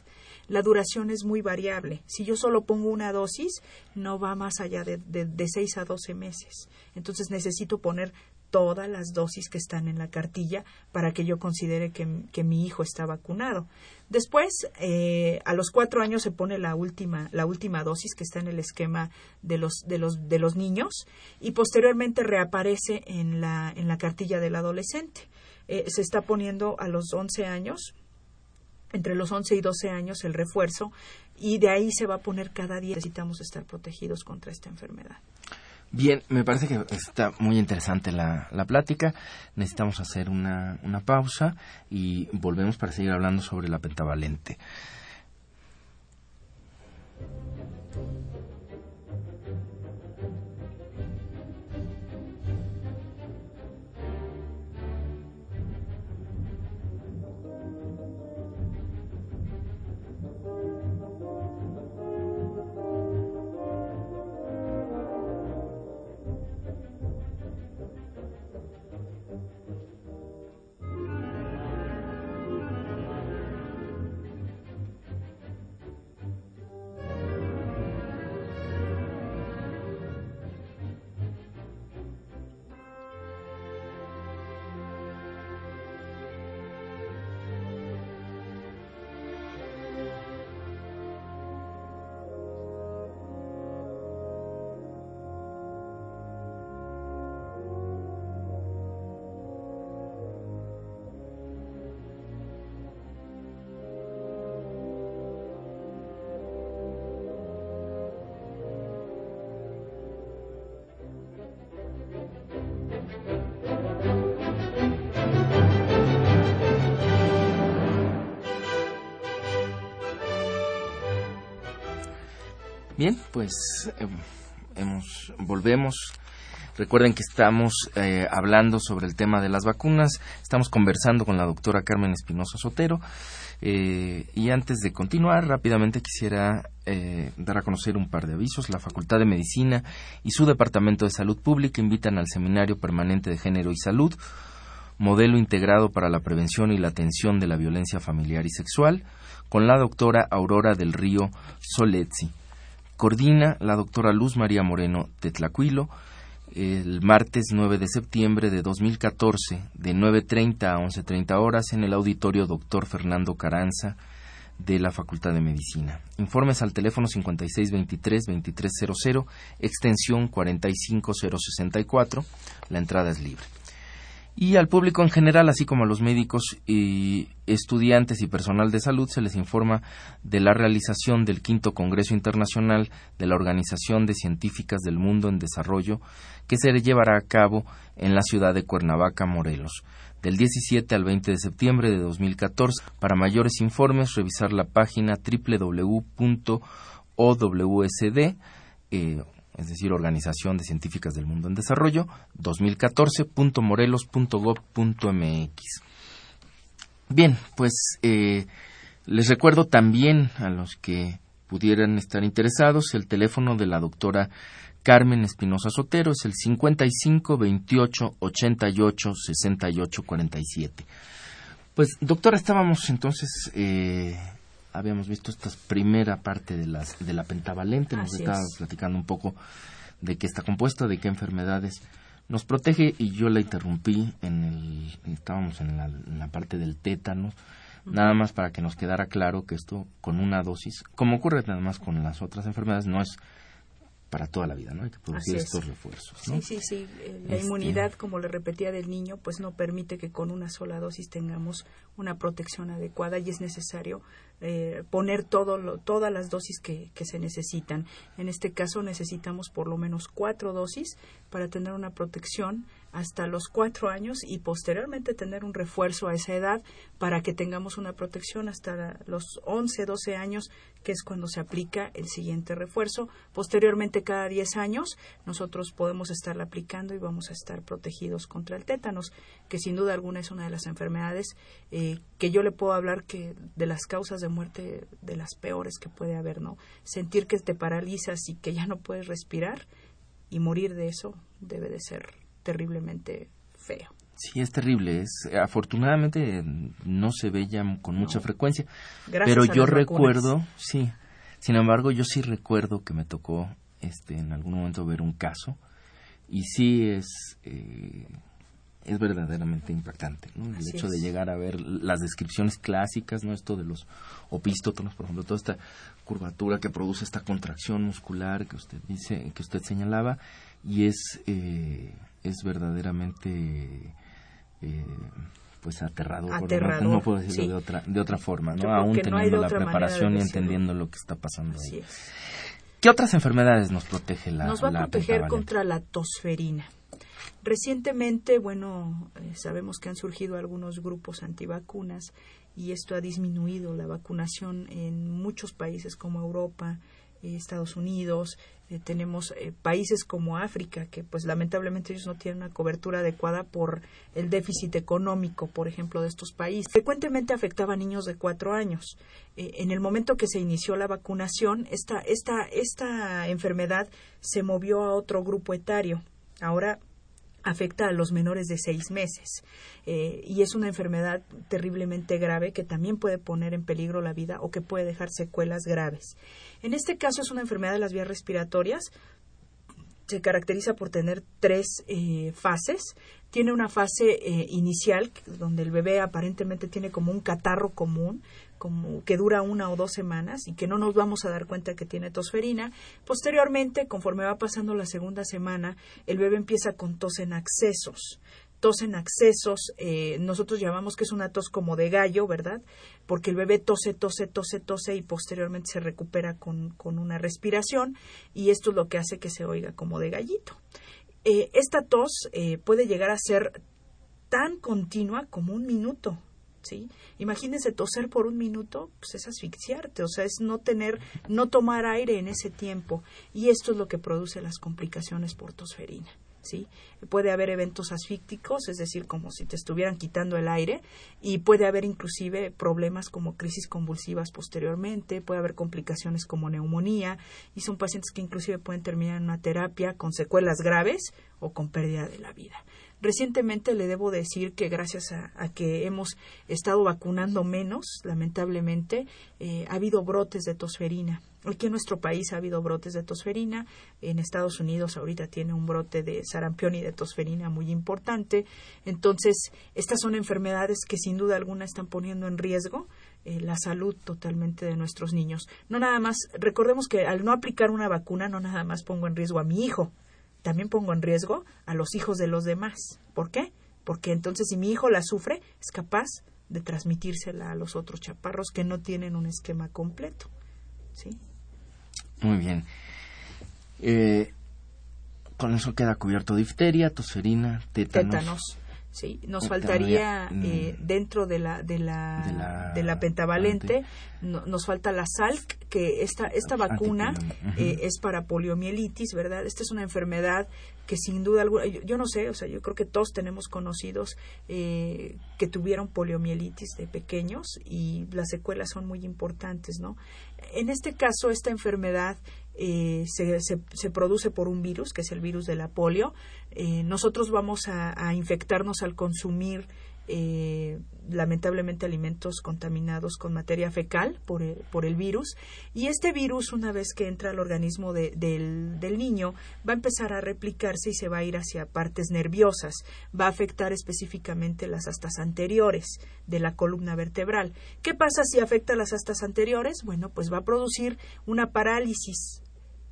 S2: la duración es muy variable. Si yo solo pongo una dosis, no va más allá de, de, 6 a 12 meses. Entonces necesito poner todas las dosis que están en la cartilla para que yo considere que, mi hijo está vacunado. Después, eh, a los cuatro años se pone la última, la última dosis que está en el esquema de los, de los, de los niños y posteriormente reaparece en la, en la cartilla del adolescente. Eh, se está poniendo a los 11 años entre los 11 y 12 años el refuerzo y de ahí se va a poner cada día. Necesitamos estar protegidos contra esta enfermedad.
S1: Bien, me parece que está muy interesante la, la plática. Necesitamos hacer una, una pausa y volvemos para seguir hablando sobre la pentavalente. Bien, pues em, hemos, volvemos. Recuerden que estamos eh, hablando sobre el tema de las vacunas. Estamos conversando con la doctora Carmen Espinosa Sotero. Eh, y antes de continuar, rápidamente quisiera eh, dar a conocer un par de avisos. La Facultad de Medicina y su Departamento de Salud Pública invitan al Seminario Permanente de Género y Salud, modelo integrado para la prevención y la atención de la violencia familiar y sexual, con la doctora Aurora del Río Soletzi Coordina la doctora Luz María Moreno Tetlacuilo el martes 9 de septiembre de 2014 de 9.30 a 11.30 horas en el auditorio doctor Fernando Caranza de la Facultad de Medicina. Informes al teléfono 5623-2300, extensión 45064. La entrada es libre y al público en general, así como a los médicos y estudiantes y personal de salud, se les informa de la realización del quinto Congreso Internacional de la Organización de Científicas del Mundo en Desarrollo, que se llevará a cabo en la ciudad de Cuernavaca, Morelos, del 17 al 20 de septiembre de 2014. Para mayores informes, revisar la página www.owsd. es decir, Organización de Científicas del Mundo en Desarrollo, 2014.morelos.gov.mx. Bien, pues eh, les recuerdo también a los que pudieran estar interesados el teléfono de la doctora Carmen Espinosa Sotero es el 55 28 88 68 47. Pues, doctora, estábamos entonces, eh, habíamos visto esta primera parte de, las, de la pentavalente, nos estaba platicando un poco de qué está compuesta, de qué enfermedades nos protege y yo la interrumpí en el, estábamos en la, en la parte del tétano, nada más para que nos quedara claro que esto con una dosis, como ocurre nada más con las otras enfermedades, no es para toda la vida, ¿no? Hay que producir estos refuerzos.
S2: Sí, sí, sí. Eh, la este inmunidad, como le repetía del niño, pues no permite que con una sola dosis tengamos una protección adecuada y es necesario eh, poner todo todas las dosis que, que, se necesitan. En este caso necesitamos por lo menos cuatro dosis para tener una protección hasta los cuatro años y posteriormente tener un refuerzo a esa edad para que tengamos una protección hasta los 11, 12 años, que es cuando se aplica el siguiente refuerzo. Posteriormente, cada 10 años, nosotros podemos estarla aplicando y vamos a estar protegidos contra el tétanos, que sin duda alguna es una de las enfermedades eh, que yo le puedo hablar que de las causas de muerte de las peores que puede haber, ¿no? Sentir que te paralizas y que ya no puedes respirar y morir de eso debe de ser terriblemente feo.
S1: Sí, es terrible. Es, afortunadamente no se ve ya con mucha frecuencia. pero yo recuerdo, sí. Sin embargo, yo sí recuerdo que me tocó este, en algún momento ver un caso y sí es eh, es verdaderamente impactante ¿no? el hecho de llegar a ver las descripciones clásicas no esto de los opístotonos por ejemplo toda esta curvatura que produce esta contracción muscular que usted dice que usted señalaba y es eh, es verdaderamente eh, pues aterrador, No, puedo decirlo de otra de otra forma no aún teniendo la preparación y entendiendo lo que está pasando ahí. ¿Qué otras enfermedades nos protege la
S2: Nos va a proteger contra la tosferina. Recientemente, bueno, eh, sabemos que han surgido algunos grupos antivacunas y esto ha disminuido la vacunación en muchos países como Europa, Estados Unidos, eh, tenemos eh, países como África, que pues lamentablemente ellos no tienen una cobertura adecuada por el déficit económico, por ejemplo, de estos países. Frecuentemente afectaba a niños de cuatro años. Eh, en el momento que se inició la vacunación, esta, esta, esta enfermedad se movió a otro grupo etario. Ahora afecta a los menores de seis meses y es una enfermedad terriblemente grave que también puede poner en peligro la vida o que puede dejar secuelas graves. En este caso es una enfermedad de las vías respiratorias. Se caracteriza por tener tres eh, fases. Tiene una fase eh, inicial donde el bebé aparentemente tiene como un catarro común, como que dura una o dos semanas y que no nos vamos a dar cuenta que tiene tosferina. Posteriormente, conforme va pasando la segunda semana, el bebé empieza con tos en accesos tos en accesos, eh, nosotros llamamos que es una tos como de gallo, ¿verdad? Porque el bebé tose, tose, tose, tose y posteriormente se recupera con, con una respiración y esto es lo que hace que se oiga como de gallito. Eh, esta tos eh, puede llegar a ser tan continua como un minuto, ¿sí? Imagínense toser por un minuto, pues es asfixiarte, o sea, es no tener, no tomar aire en ese tiempo y esto es lo que produce las complicaciones por tosferina. ¿Sí? Puede haber eventos asfícticos, es decir, como si te estuvieran quitando el aire, y puede haber inclusive problemas como crisis convulsivas posteriormente, puede haber complicaciones como neumonía, y son pacientes que inclusive pueden terminar en una terapia con secuelas graves o con pérdida de la vida. Recientemente le debo decir que gracias a, que hemos estado vacunando menos, lamentablemente, eh, ha habido brotes de tosferina. Aquí en nuestro país ha habido brotes de tosferina. En Estados Unidos ahorita tiene un brote de sarampión y de tosferina muy importante. Entonces, estas son enfermedades que sin duda alguna están poniendo en riesgo eh, la salud totalmente de nuestros niños. No nada más, recordemos que al no aplicar una vacuna, no nada más pongo en riesgo a mi hijo, también pongo en riesgo a los hijos de los demás. ¿Por qué? Porque entonces si mi hijo la sufre, es capaz de transmitírsela a los otros chaparros que no tienen un esquema completo. ¿Sí?
S1: Muy bien. Eh, con eso queda cubierto difteria, tosferina, tétanos.
S2: ¿Sí? Nos faltaría
S1: mm.
S2: eh, dentro de la, de la, de la, pentavalente, nos falta la SALC, que esta, esta vacuna eh, es para poliomielitis, ¿verdad? Esta es una enfermedad que sin duda alguna, yo, no sé, o sea, yo creo que todos tenemos conocidos eh, que tuvieron poliomielitis de pequeños y las secuelas son muy importantes, ¿no? En este caso, esta enfermedad eh, se, produce por un virus, que es el virus de la polio. Eh, nosotros vamos a, infectarnos al consumir eh, lamentablemente alimentos contaminados con materia fecal por el, por el, virus y este virus una vez que entra al organismo del, del, niño va a empezar a replicarse y se va a ir hacia partes nerviosas va a afectar específicamente las astas anteriores de la columna vertebral ¿qué pasa si afecta las astas anteriores? bueno pues va a producir una parálisis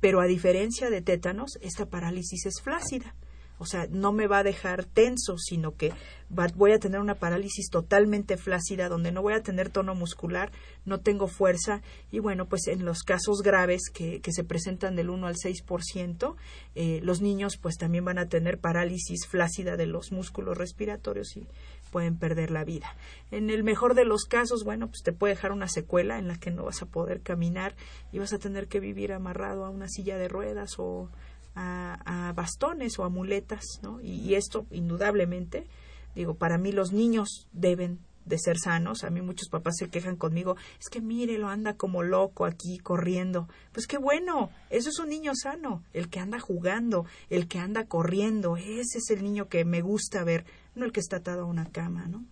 S2: pero a diferencia de tétanos, esta parálisis es flácida. O sea, no me va a dejar tenso, sino que voy a tener una parálisis totalmente flácida, donde no voy a tener tono muscular, no tengo fuerza. Y bueno, pues en los casos graves que, que se presentan del 1 al 6%, eh, los niños pues también van a tener parálisis flácida de los músculos respiratorios y pueden perder la vida. En el mejor de los casos, bueno, pues te puede dejar una secuela en la que no vas a poder caminar y vas a tener que vivir amarrado a una silla de ruedas o a, bastones o a muletas, ¿no? Y, esto, indudablemente, digo, para mí los niños deben de ser sanos. A mí muchos papás se quejan conmigo, es que mire, lo anda como loco aquí corriendo. Pues qué bueno, eso es un niño sano, el que anda jugando, el que anda corriendo, ese es el niño que me gusta ver no el que está atado a una cama, ¿no?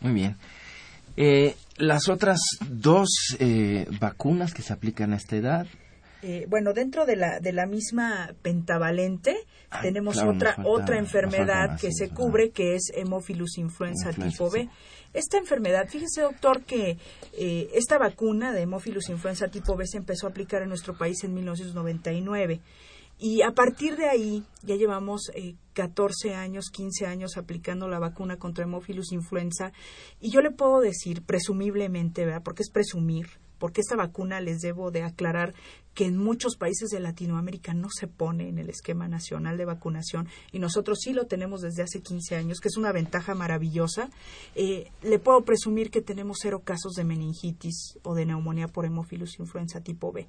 S1: Muy bien. Eh, las otras dos eh, vacunas que se aplican a esta edad.
S2: Eh, bueno, dentro de la, de la misma pentavalente tenemos otra, otra enfermedad que se cubre, que es Hemophilus influenza, tipo B. Esta enfermedad, fíjese doctor que esta vacuna de Hemophilus influenza tipo B se empezó a aplicar en nuestro país en 1999. Y a partir de ahí ya llevamos eh, 14 años, 15 años aplicando la vacuna contra hemófilus influenza. Y yo le puedo decir, presumiblemente, ¿verdad? Porque es presumir, porque esta vacuna les debo de aclarar que en muchos países de Latinoamérica no se pone en el esquema nacional de vacunación y nosotros sí lo tenemos desde hace 15 años, que es una ventaja maravillosa. Eh, le puedo presumir que tenemos cero casos de meningitis o de neumonía por hemófilus influenza tipo B.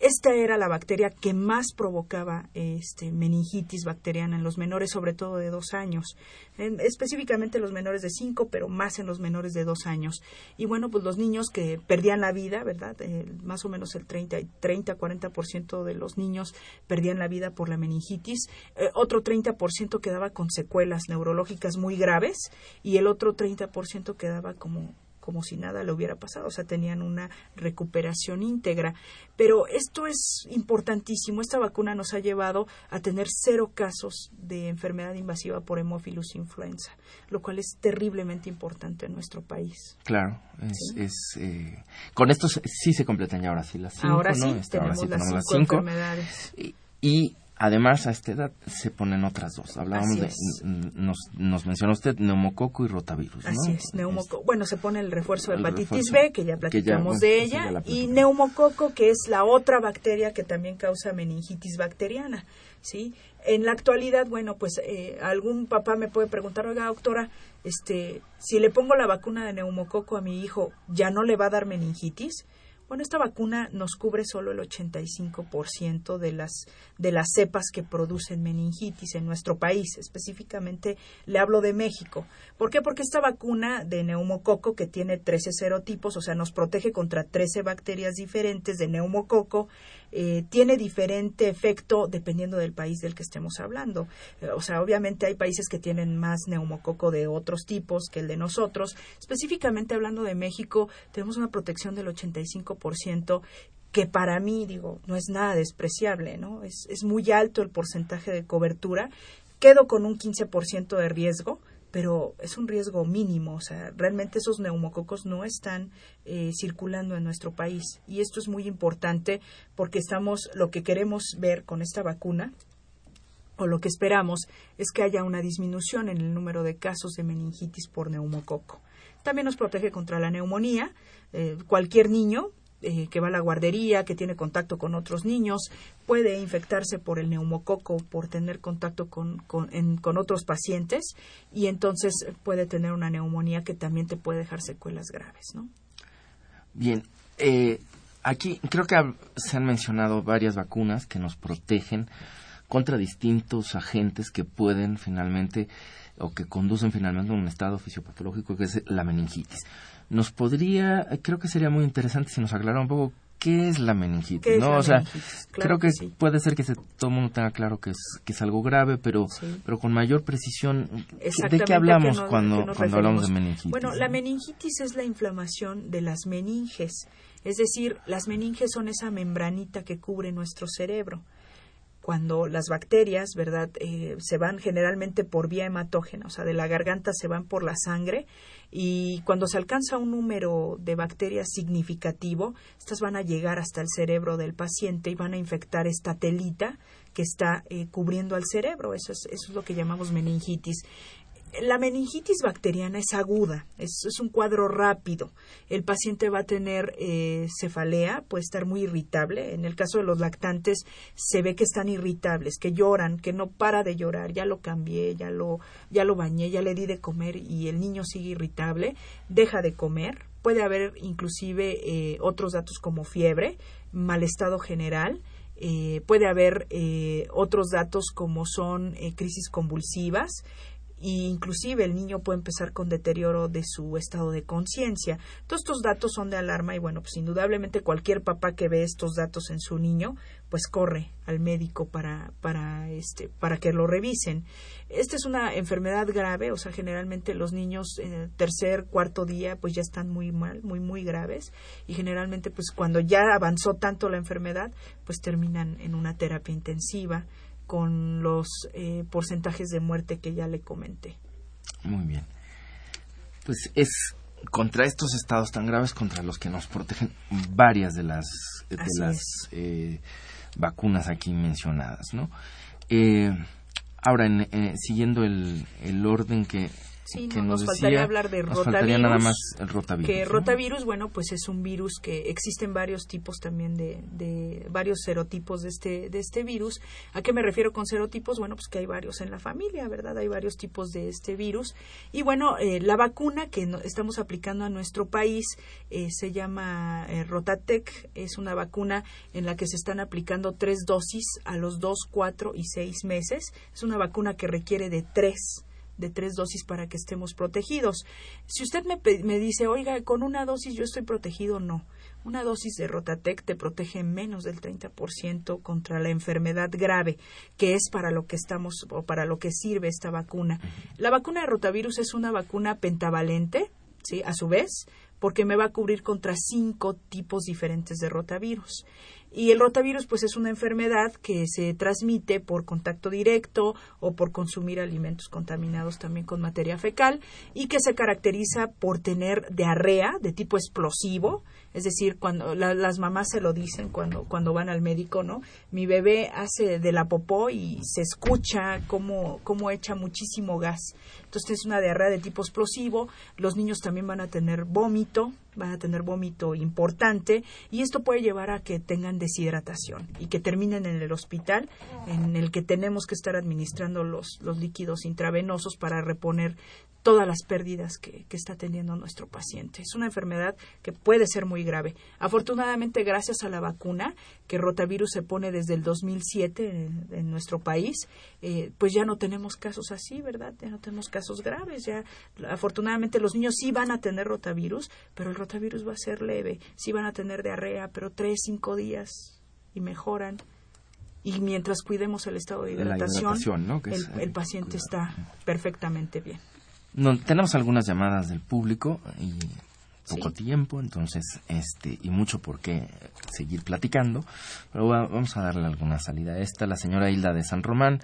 S2: Esta era la bacteria que más provocaba este, meningitis bacteriana en los menores, sobre todo de dos años, en, específicamente los menores de cinco, pero más en los menores de dos años. Y bueno, pues los niños que perdían la vida, ¿verdad? Eh, más o menos el 30, 30 40% de los niños perdían la vida por la meningitis, eh, otro 30% quedaba con secuelas neurológicas muy graves y el otro 30% quedaba como como si nada le hubiera pasado, o sea, tenían una recuperación íntegra. Pero esto es importantísimo, esta vacuna nos ha llevado a tener cero casos de enfermedad invasiva por hemófilus influenza, lo cual es terriblemente importante en nuestro país.
S1: Claro, es, eh, con esto sí se completan ya ahora sí las cinco,
S2: ahora
S1: sí,
S2: este, tenemos, las, cinco enfermedades.
S1: y Además, a esta edad se ponen otras dos. Hablábamos de, nos, nos mencionó usted neumococo y rotavirus. ¿no?
S2: Así es, neumococo. Bueno, se pone el refuerzo de hepatitis B, que ya platicamos de ella, y neumococo, que es la otra bacteria que también causa meningitis bacteriana. ¿sí? En la actualidad, bueno, pues eh, algún papá me puede preguntar, oiga, doctora, este, si le pongo la vacuna de neumococo a mi hijo, ¿ya no le va a dar meningitis? Bueno, esta vacuna nos cubre solo el 85% de las, de las cepas que producen meningitis en nuestro país. Específicamente le hablo de México. ¿Por qué? Porque esta vacuna de neumococo, que tiene 13 serotipos, o sea, nos protege contra 13 bacterias diferentes de neumococo, eh, tiene diferente efecto dependiendo del país del que estemos hablando. Eh, o sea, obviamente hay países que tienen más neumococo de otros tipos que el de nosotros. Específicamente hablando de México, tenemos una protección del 85% que para mí, digo, no es nada despreciable, ¿no? Es, es muy alto el porcentaje de cobertura. Quedo con un 15% de riesgo, pero es un riesgo mínimo, o sea, realmente esos neumococos no están eh, circulando en nuestro país y esto es muy importante porque estamos, lo que queremos ver con esta vacuna o lo que esperamos es que haya una disminución en el número de casos de meningitis por neumococo. También nos protege contra la neumonía. Eh, cualquier niño eh, que va a la guardería, que tiene contacto con otros niños, puede infectarse por el neumococo, por tener contacto con, con, otros pacientes y entonces puede tener una neumonía que también te puede dejar secuelas graves, ¿no?
S1: Bien, eh, aquí creo que se han mencionado varias vacunas que nos protegen contra distintos agentes que pueden finalmente o que conducen finalmente a un estado fisiopatológico que es la meningitis nos podría, creo que sería muy interesante si nos aclarara un poco qué es la meningitis, ¿no? o sea, creo que, puede ser que se, todo el mundo tenga claro que es, que es algo grave, pero, pero con mayor precisión, ¿de qué hablamos cuando, cuando hablamos de meningitis?
S2: Bueno, la meningitis es la inflamación de las meninges, es decir, las meninges son esa membranita que cubre nuestro cerebro cuando las bacterias, ¿verdad?, eh, se van generalmente por vía hematógena, o sea, de la garganta se van por la sangre y cuando se alcanza un número de bacterias significativo, estas van a llegar hasta el cerebro del paciente y van a infectar esta telita que está eh, cubriendo al cerebro. Eso es, eso es lo que llamamos meningitis la meningitis bacteriana es aguda, es, un cuadro rápido. El paciente va a tener eh, cefalea, puede estar muy irritable. En el caso de los lactantes se ve que están irritables, que lloran, que no para de llorar. Ya lo cambié, ya lo, ya lo bañé, ya le di de comer y el niño sigue irritable, deja de comer. Puede haber inclusive eh, otros datos como fiebre, mal estado general. Eh, puede haber otros datos como son crisis convulsivas, inclusive el niño puede empezar con deterioro de su estado de conciencia. Todos estos datos son de alarma y bueno, pues indudablemente cualquier papá que ve estos datos en su niño, pues corre al médico para para este para que lo revisen. Esta es una enfermedad grave, o sea, generalmente los niños en tercer, cuarto día pues ya están muy mal, muy muy graves y generalmente pues cuando ya avanzó tanto la enfermedad, pues terminan en una terapia intensiva con los eh, porcentajes de muerte que ya le comenté.
S1: Muy bien. Pues es contra estos estados tan graves contra los que nos protegen varias de las, de las eh, vacunas aquí mencionadas, ¿no? Eh, ahora, en, siguiendo el, el orden que
S2: Sí, nos, faltaría hablar de rotavirus.
S1: nada más el rotavirus.
S2: Que rotavirus, bueno, pues es un virus que existen varios tipos también de, de, varios serotipos de este, de este virus. ¿A qué me refiero con serotipos? Bueno, pues que hay varios en la familia, ¿verdad? Hay varios tipos de este virus. Y bueno, eh, la vacuna que estamos aplicando a nuestro país eh, se llama eh, Rotatec. Es una vacuna en la que se están aplicando tres dosis a los dos, cuatro y seis meses. Es una vacuna que requiere de tres de tres dosis para que estemos protegidos. Si usted me, me dice, oiga, con una dosis yo estoy protegido, no. Una dosis de Rotatec te protege menos del 30% contra la enfermedad grave, que es para lo que estamos o para lo que sirve esta vacuna. La vacuna de rotavirus es una vacuna pentavalente, ¿sí? A su vez, porque me va a cubrir contra cinco tipos diferentes de rotavirus. Y el rotavirus pues es una enfermedad que se transmite por contacto directo o por consumir alimentos contaminados también con materia fecal y que se caracteriza por tener diarrea de tipo explosivo, es decir, cuando las mamás se lo dicen cuando, cuando van al médico, ¿no? Mi bebé hace de la popó y se escucha cómo, cómo echa muchísimo gas. Entonces es una diarrea de tipo explosivo. Los niños también van a tener vómito, van a tener vómito importante y esto puede llevar a que tengan deshidratación y que terminen en el hospital en el que tenemos que estar administrando los, los líquidos intravenosos para reponer todas las pérdidas que, está teniendo nuestro paciente. Es una enfermedad que puede ser muy grave. Afortunadamente, gracias a la vacuna que rotavirus se pone desde el 2007 en, nuestro país, eh, pues ya no tenemos casos así, ¿verdad? Ya no tenemos casos graves. Ya, afortunadamente, los niños sí van a tener rotavirus, pero el rotavirus va a ser leve. Sí van a tener diarrea, pero tres, cinco días y mejoran y mientras cuidemos el estado de hidratación, el, paciente está perfectamente bien.
S1: No, tenemos algunas llamadas del público y poco tiempo, entonces, este, y mucho por qué seguir platicando, pero vamos a darle alguna salida a esta. La señora Hilda de San Román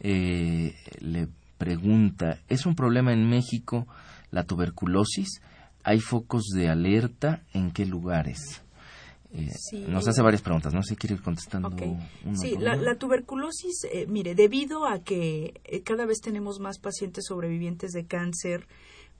S1: eh, le pregunta, ¿es un problema en México la tuberculosis? ¿Hay focos de alerta? ¿En qué lugares? Eh, nos hace varias preguntas, no sé si quiere ir contestando.
S2: sí, la, tuberculosis, eh, mire, debido a que eh, cada vez tenemos más pacientes sobrevivientes de cáncer,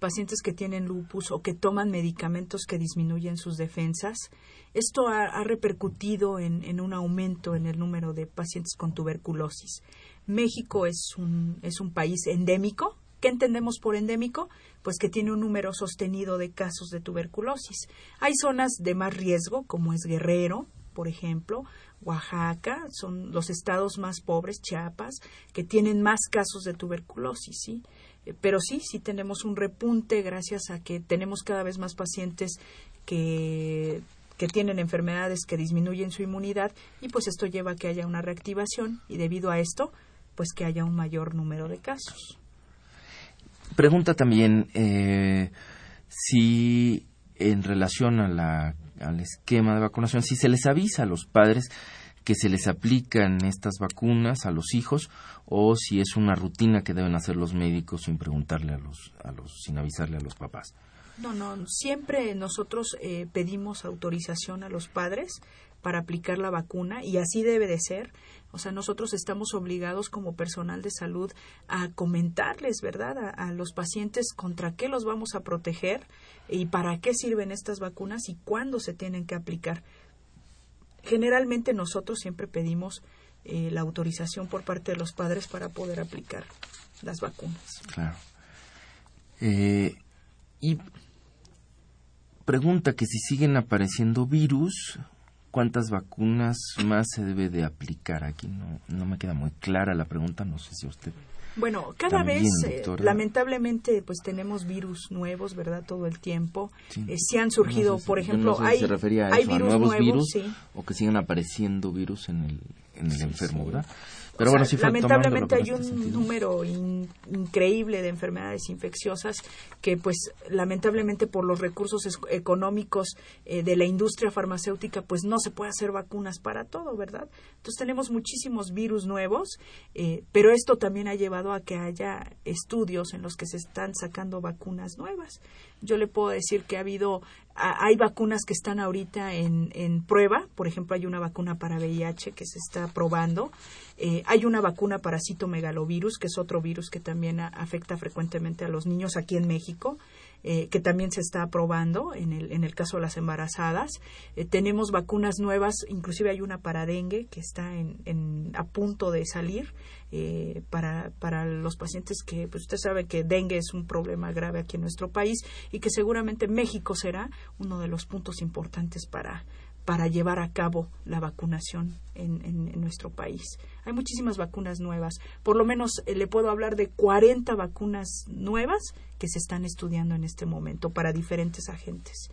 S2: pacientes que tienen lupus o que toman medicamentos que disminuyen sus defensas. Esto ha, repercutido en, en, un aumento en el número de pacientes con tuberculosis. México es un, es un país endémico. ¿Qué entendemos por endémico? Pues que tiene un número sostenido de casos de tuberculosis. Hay zonas de más riesgo, como es Guerrero, por ejemplo, Oaxaca, son los estados más pobres, Chiapas, que tienen más casos de tuberculosis, ¿sí? Eh, pero sí, sí tenemos un repunte gracias a que tenemos cada vez más pacientes que, que tienen enfermedades que disminuyen su inmunidad y pues esto lleva a que haya una reactivación y debido a esto, pues que haya un mayor número de casos.
S1: Pregunta también eh, si en relación a la al esquema de vacunación, si se les avisa a los padres que se les aplican estas vacunas a los hijos o si es una rutina que deben hacer los médicos sin preguntarle a los, a los sin avisarle a los papás.
S2: No, no, siempre nosotros eh, pedimos autorización a los padres para aplicar la vacuna y así debe de ser. O sea, nosotros estamos obligados como personal de salud a comentarles, ¿verdad?, a, los pacientes contra qué los vamos a proteger y para qué sirven estas vacunas y cuándo se tienen que aplicar. Generalmente nosotros siempre pedimos eh, la autorización por parte de los padres para poder aplicar las vacunas.
S1: Claro. Eh, y pregunta que si siguen apareciendo virus, ¿Cuántas vacunas más se debe de aplicar? Aquí no, no me queda muy clara la pregunta, no sé si usted...
S2: Bueno, cada vez, eh, lamentablemente, pues tenemos virus nuevos, ¿verdad? Todo el tiempo. Sí, eh, han surgido, por ejemplo, hay,
S1: se refería a, virus nuevos, virus o que siguen apareciendo virus en el, en el enfermo, ¿verdad?
S2: Pero bueno, lamentablemente hay un número increíble de enfermedades infecciosas que, pues, lamentablemente por los recursos económicos eh, de la industria farmacéutica, pues no se puede hacer vacunas para todo, ¿verdad? Entonces tenemos muchísimos virus nuevos, eh, pero esto también ha llevado a que haya estudios en los que se están sacando vacunas nuevas. Yo le puedo decir que ha habido, hay vacunas que están ahorita en, en prueba, por ejemplo, hay una vacuna para VIH que se está probando, eh, hay una vacuna para citomegalovirus, que es otro virus que también afecta frecuentemente a los niños aquí en México. Eh, que también se está aprobando en el, en el caso de las embarazadas. Eh, tenemos vacunas nuevas, inclusive hay una para dengue que está en, en a punto de salir eh, para, para los pacientes que, pues usted sabe que dengue es un problema grave aquí en nuestro país y que seguramente México será uno de los puntos importantes para, para llevar a cabo la vacunación en, en, nuestro país. Hay muchísimas vacunas nuevas. Por lo menos le puedo hablar de 40 vacunas nuevas que se están estudiando en este momento para diferentes agentes.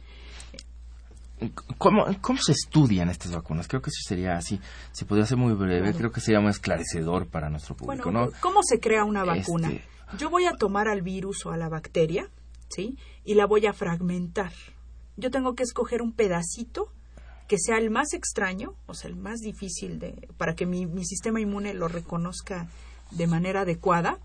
S1: ¿Cómo, ¿Cómo, se estudian estas vacunas? Creo que eso sería así. Si podría ser muy breve, creo que sería muy esclarecedor para nuestro público. ¿no?
S2: ¿Cómo se crea una vacuna? Este Yo voy a tomar al virus o a la bacteria, ¿sí? Y la voy a fragmentar. Yo tengo que escoger un pedacito que sea el más extraño, o sea, el más difícil de, para que mi, sistema inmune lo reconozca de manera adecuada.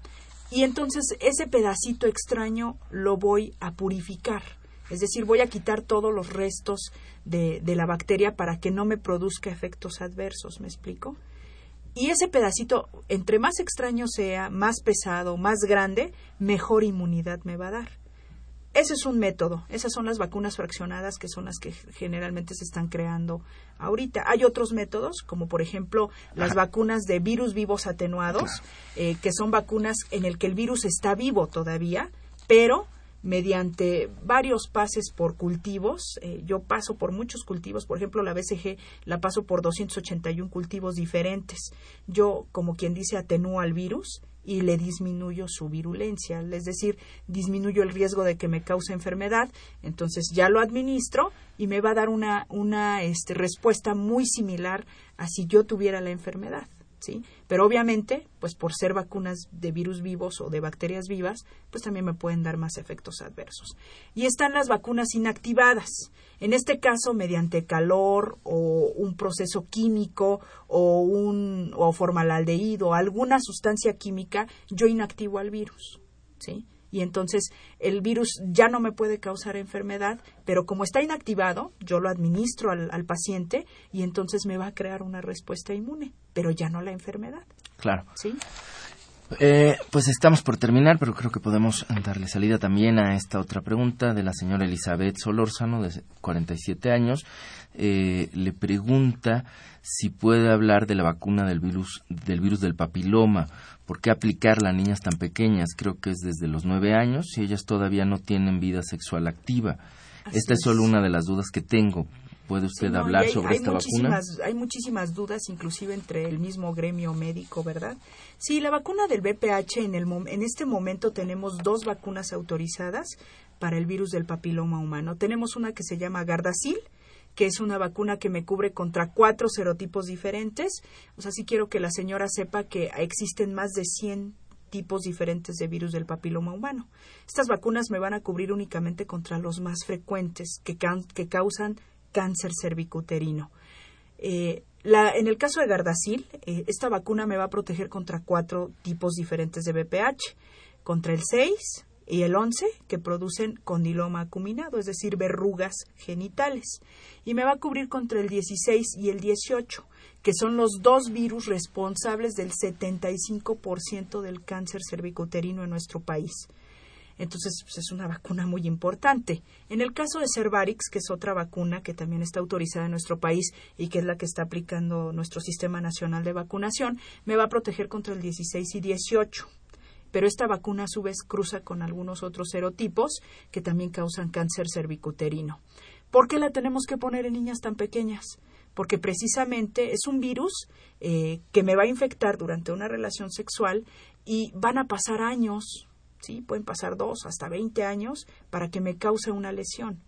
S2: Y entonces ese pedacito extraño lo voy a purificar es decir, voy a quitar todos los restos de, de la bacteria para que no me produzca efectos adversos, ¿me explico? Y ese pedacito, entre más extraño sea, más pesado, más grande, mejor inmunidad me va a dar. Ese es un método. Esas son las vacunas fraccionadas que son las que generalmente se están creando ahorita. Hay otros métodos, como por ejemplo las vacunas de virus vivos atenuados, eh, que son vacunas en el que el virus está vivo todavía, pero mediante varios pases por cultivos. Eh, yo paso por muchos cultivos, por ejemplo, la BCG la paso por 281 cultivos diferentes. Yo, como quien dice, atenúo al virus y le disminuyo su virulencia, es decir, disminuyo el riesgo de que me cause enfermedad, entonces ya lo administro y me va a dar una, una este, respuesta muy similar a si yo tuviera la enfermedad. ¿Sí? Pero obviamente, pues por ser vacunas de virus vivos o de bacterias vivas, pues también me pueden dar más efectos adversos. Y están las vacunas inactivadas. En este caso, mediante calor o un proceso químico o un o formaldehído alguna sustancia química, yo inactivo al virus, ¿sí? Y entonces el virus ya no me puede causar enfermedad, pero como está inactivado, yo lo administro al, al, paciente y entonces me va a crear una respuesta inmune, pero ya no la enfermedad.
S1: Claro.
S2: ¿Sí?
S1: Eh, pues estamos por terminar, pero creo que podemos darle salida también a esta otra pregunta de la señora Elizabeth Solórzano, de 47 años. Eh, le pregunta si puede hablar de la vacuna del virus, del virus del papiloma. ¿Por qué aplicarla a niñas tan pequeñas? Creo que es desde los nueve años y ellas todavía no tienen vida sexual activa. Esta es solo una de las dudas que tengo. ¿Puede usted hablar sobre esta vacuna?
S2: Hay muchísimas dudas, inclusive entre el mismo gremio médico, ¿verdad? Sí, la vacuna del BPH, en, el, en este momento tenemos dos vacunas autorizadas para el virus del papiloma humano. Tenemos una que se llama Gardasil, que es una vacuna que me cubre contra cuatro serotipos diferentes. O sea, sí quiero que la señora sepa que existen más de 100 tipos diferentes de virus del papiloma humano. Estas vacunas me van a cubrir únicamente contra los más frecuentes que, causan cáncer cervicuterino. Eh, en el caso de Gardasil, eh, esta vacuna me va a proteger contra cuatro tipos diferentes de BPH, contra el 6 y el 11, que producen condiloma acuminado, es decir, verrugas genitales, y me va a cubrir contra el 16 y el 18, que son los dos virus responsables del 75% del cáncer cervicuterino en nuestro país. Entonces, pues, es una vacuna muy importante. En el caso de Cervarix, que es otra vacuna que también está autorizada en nuestro país y que es la que está aplicando nuestro Sistema Nacional de Vacunación, me va a proteger contra el 16 y 18. Pero esta vacuna a su vez cruza con algunos otros serotipos que también causan cáncer cervicuterino. ¿Por qué la tenemos que poner en niñas tan pequeñas? Porque precisamente es un virus eh, que me va a infectar durante una relación sexual y van a pasar años, ¿sí? Pueden pasar dos hasta veinte años para que me cause una lesión.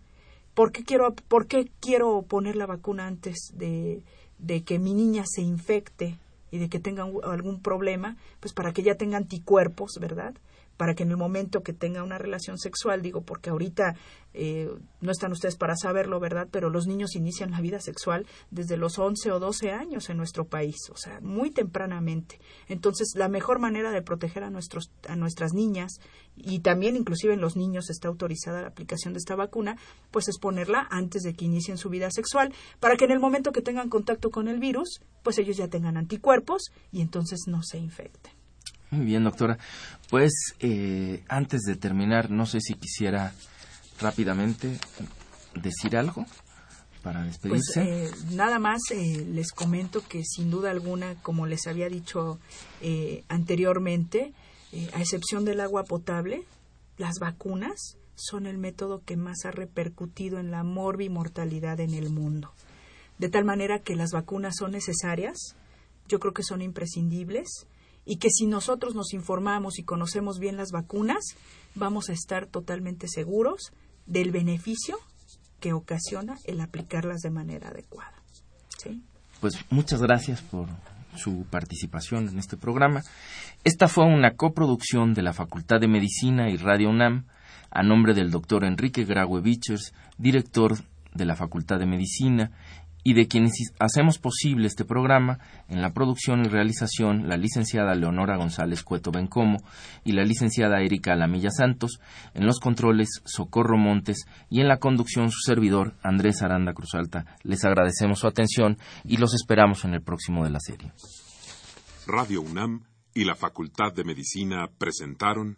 S2: ¿Por qué quiero, por qué quiero poner la vacuna antes de, de que mi niña se infecte y de que tenga algún problema? Pues para que ya tenga anticuerpos, ¿verdad? Para que en el momento que tenga una relación sexual, digo, porque ahorita eh, no están ustedes para saberlo, ¿verdad? Pero los niños inician la vida sexual desde los 11 o 12 años en nuestro país, o sea, muy tempranamente. Entonces, la mejor manera de proteger a, nuestros, a nuestras niñas y también inclusive en los niños está autorizada la aplicación de esta vacuna, pues es ponerla antes de que inicien su vida sexual, para que en el momento que tengan contacto con el virus, pues ellos ya tengan anticuerpos y entonces no se infecten.
S1: Muy bien, doctora. Pues eh, antes de terminar, no sé si quisiera rápidamente decir algo para despedirse.
S2: Pues, eh, nada más eh, les comento que sin duda alguna, como les había dicho anteriormente, a excepción del agua potable, las vacunas son el método que más ha repercutido en la morbimortalidad en el mundo. De tal manera que las vacunas son necesarias, yo creo que son imprescindibles y que si nosotros nos informamos y conocemos bien las vacunas, vamos a estar totalmente seguros del beneficio que ocasiona el aplicarlas de manera adecuada.
S1: Pues muchas gracias por su participación en este programa. Esta fue una coproducción de la Facultad de Medicina y Radio UNAM a nombre del doctor Enrique Graue Bichers, director de la Facultad de Medicina, y de quienes hacemos posible este programa en la producción y realización la licenciada Leonora González Cueto Bencomo y la licenciada Erika Alamilla Santos, en los controles Socorro Montes y en la conducción su servidor Andrés Aranda Cruzalta. Les agradecemos su atención y los esperamos en el próximo de la serie.
S3: Radio UNAM y la Facultad de Medicina presentaron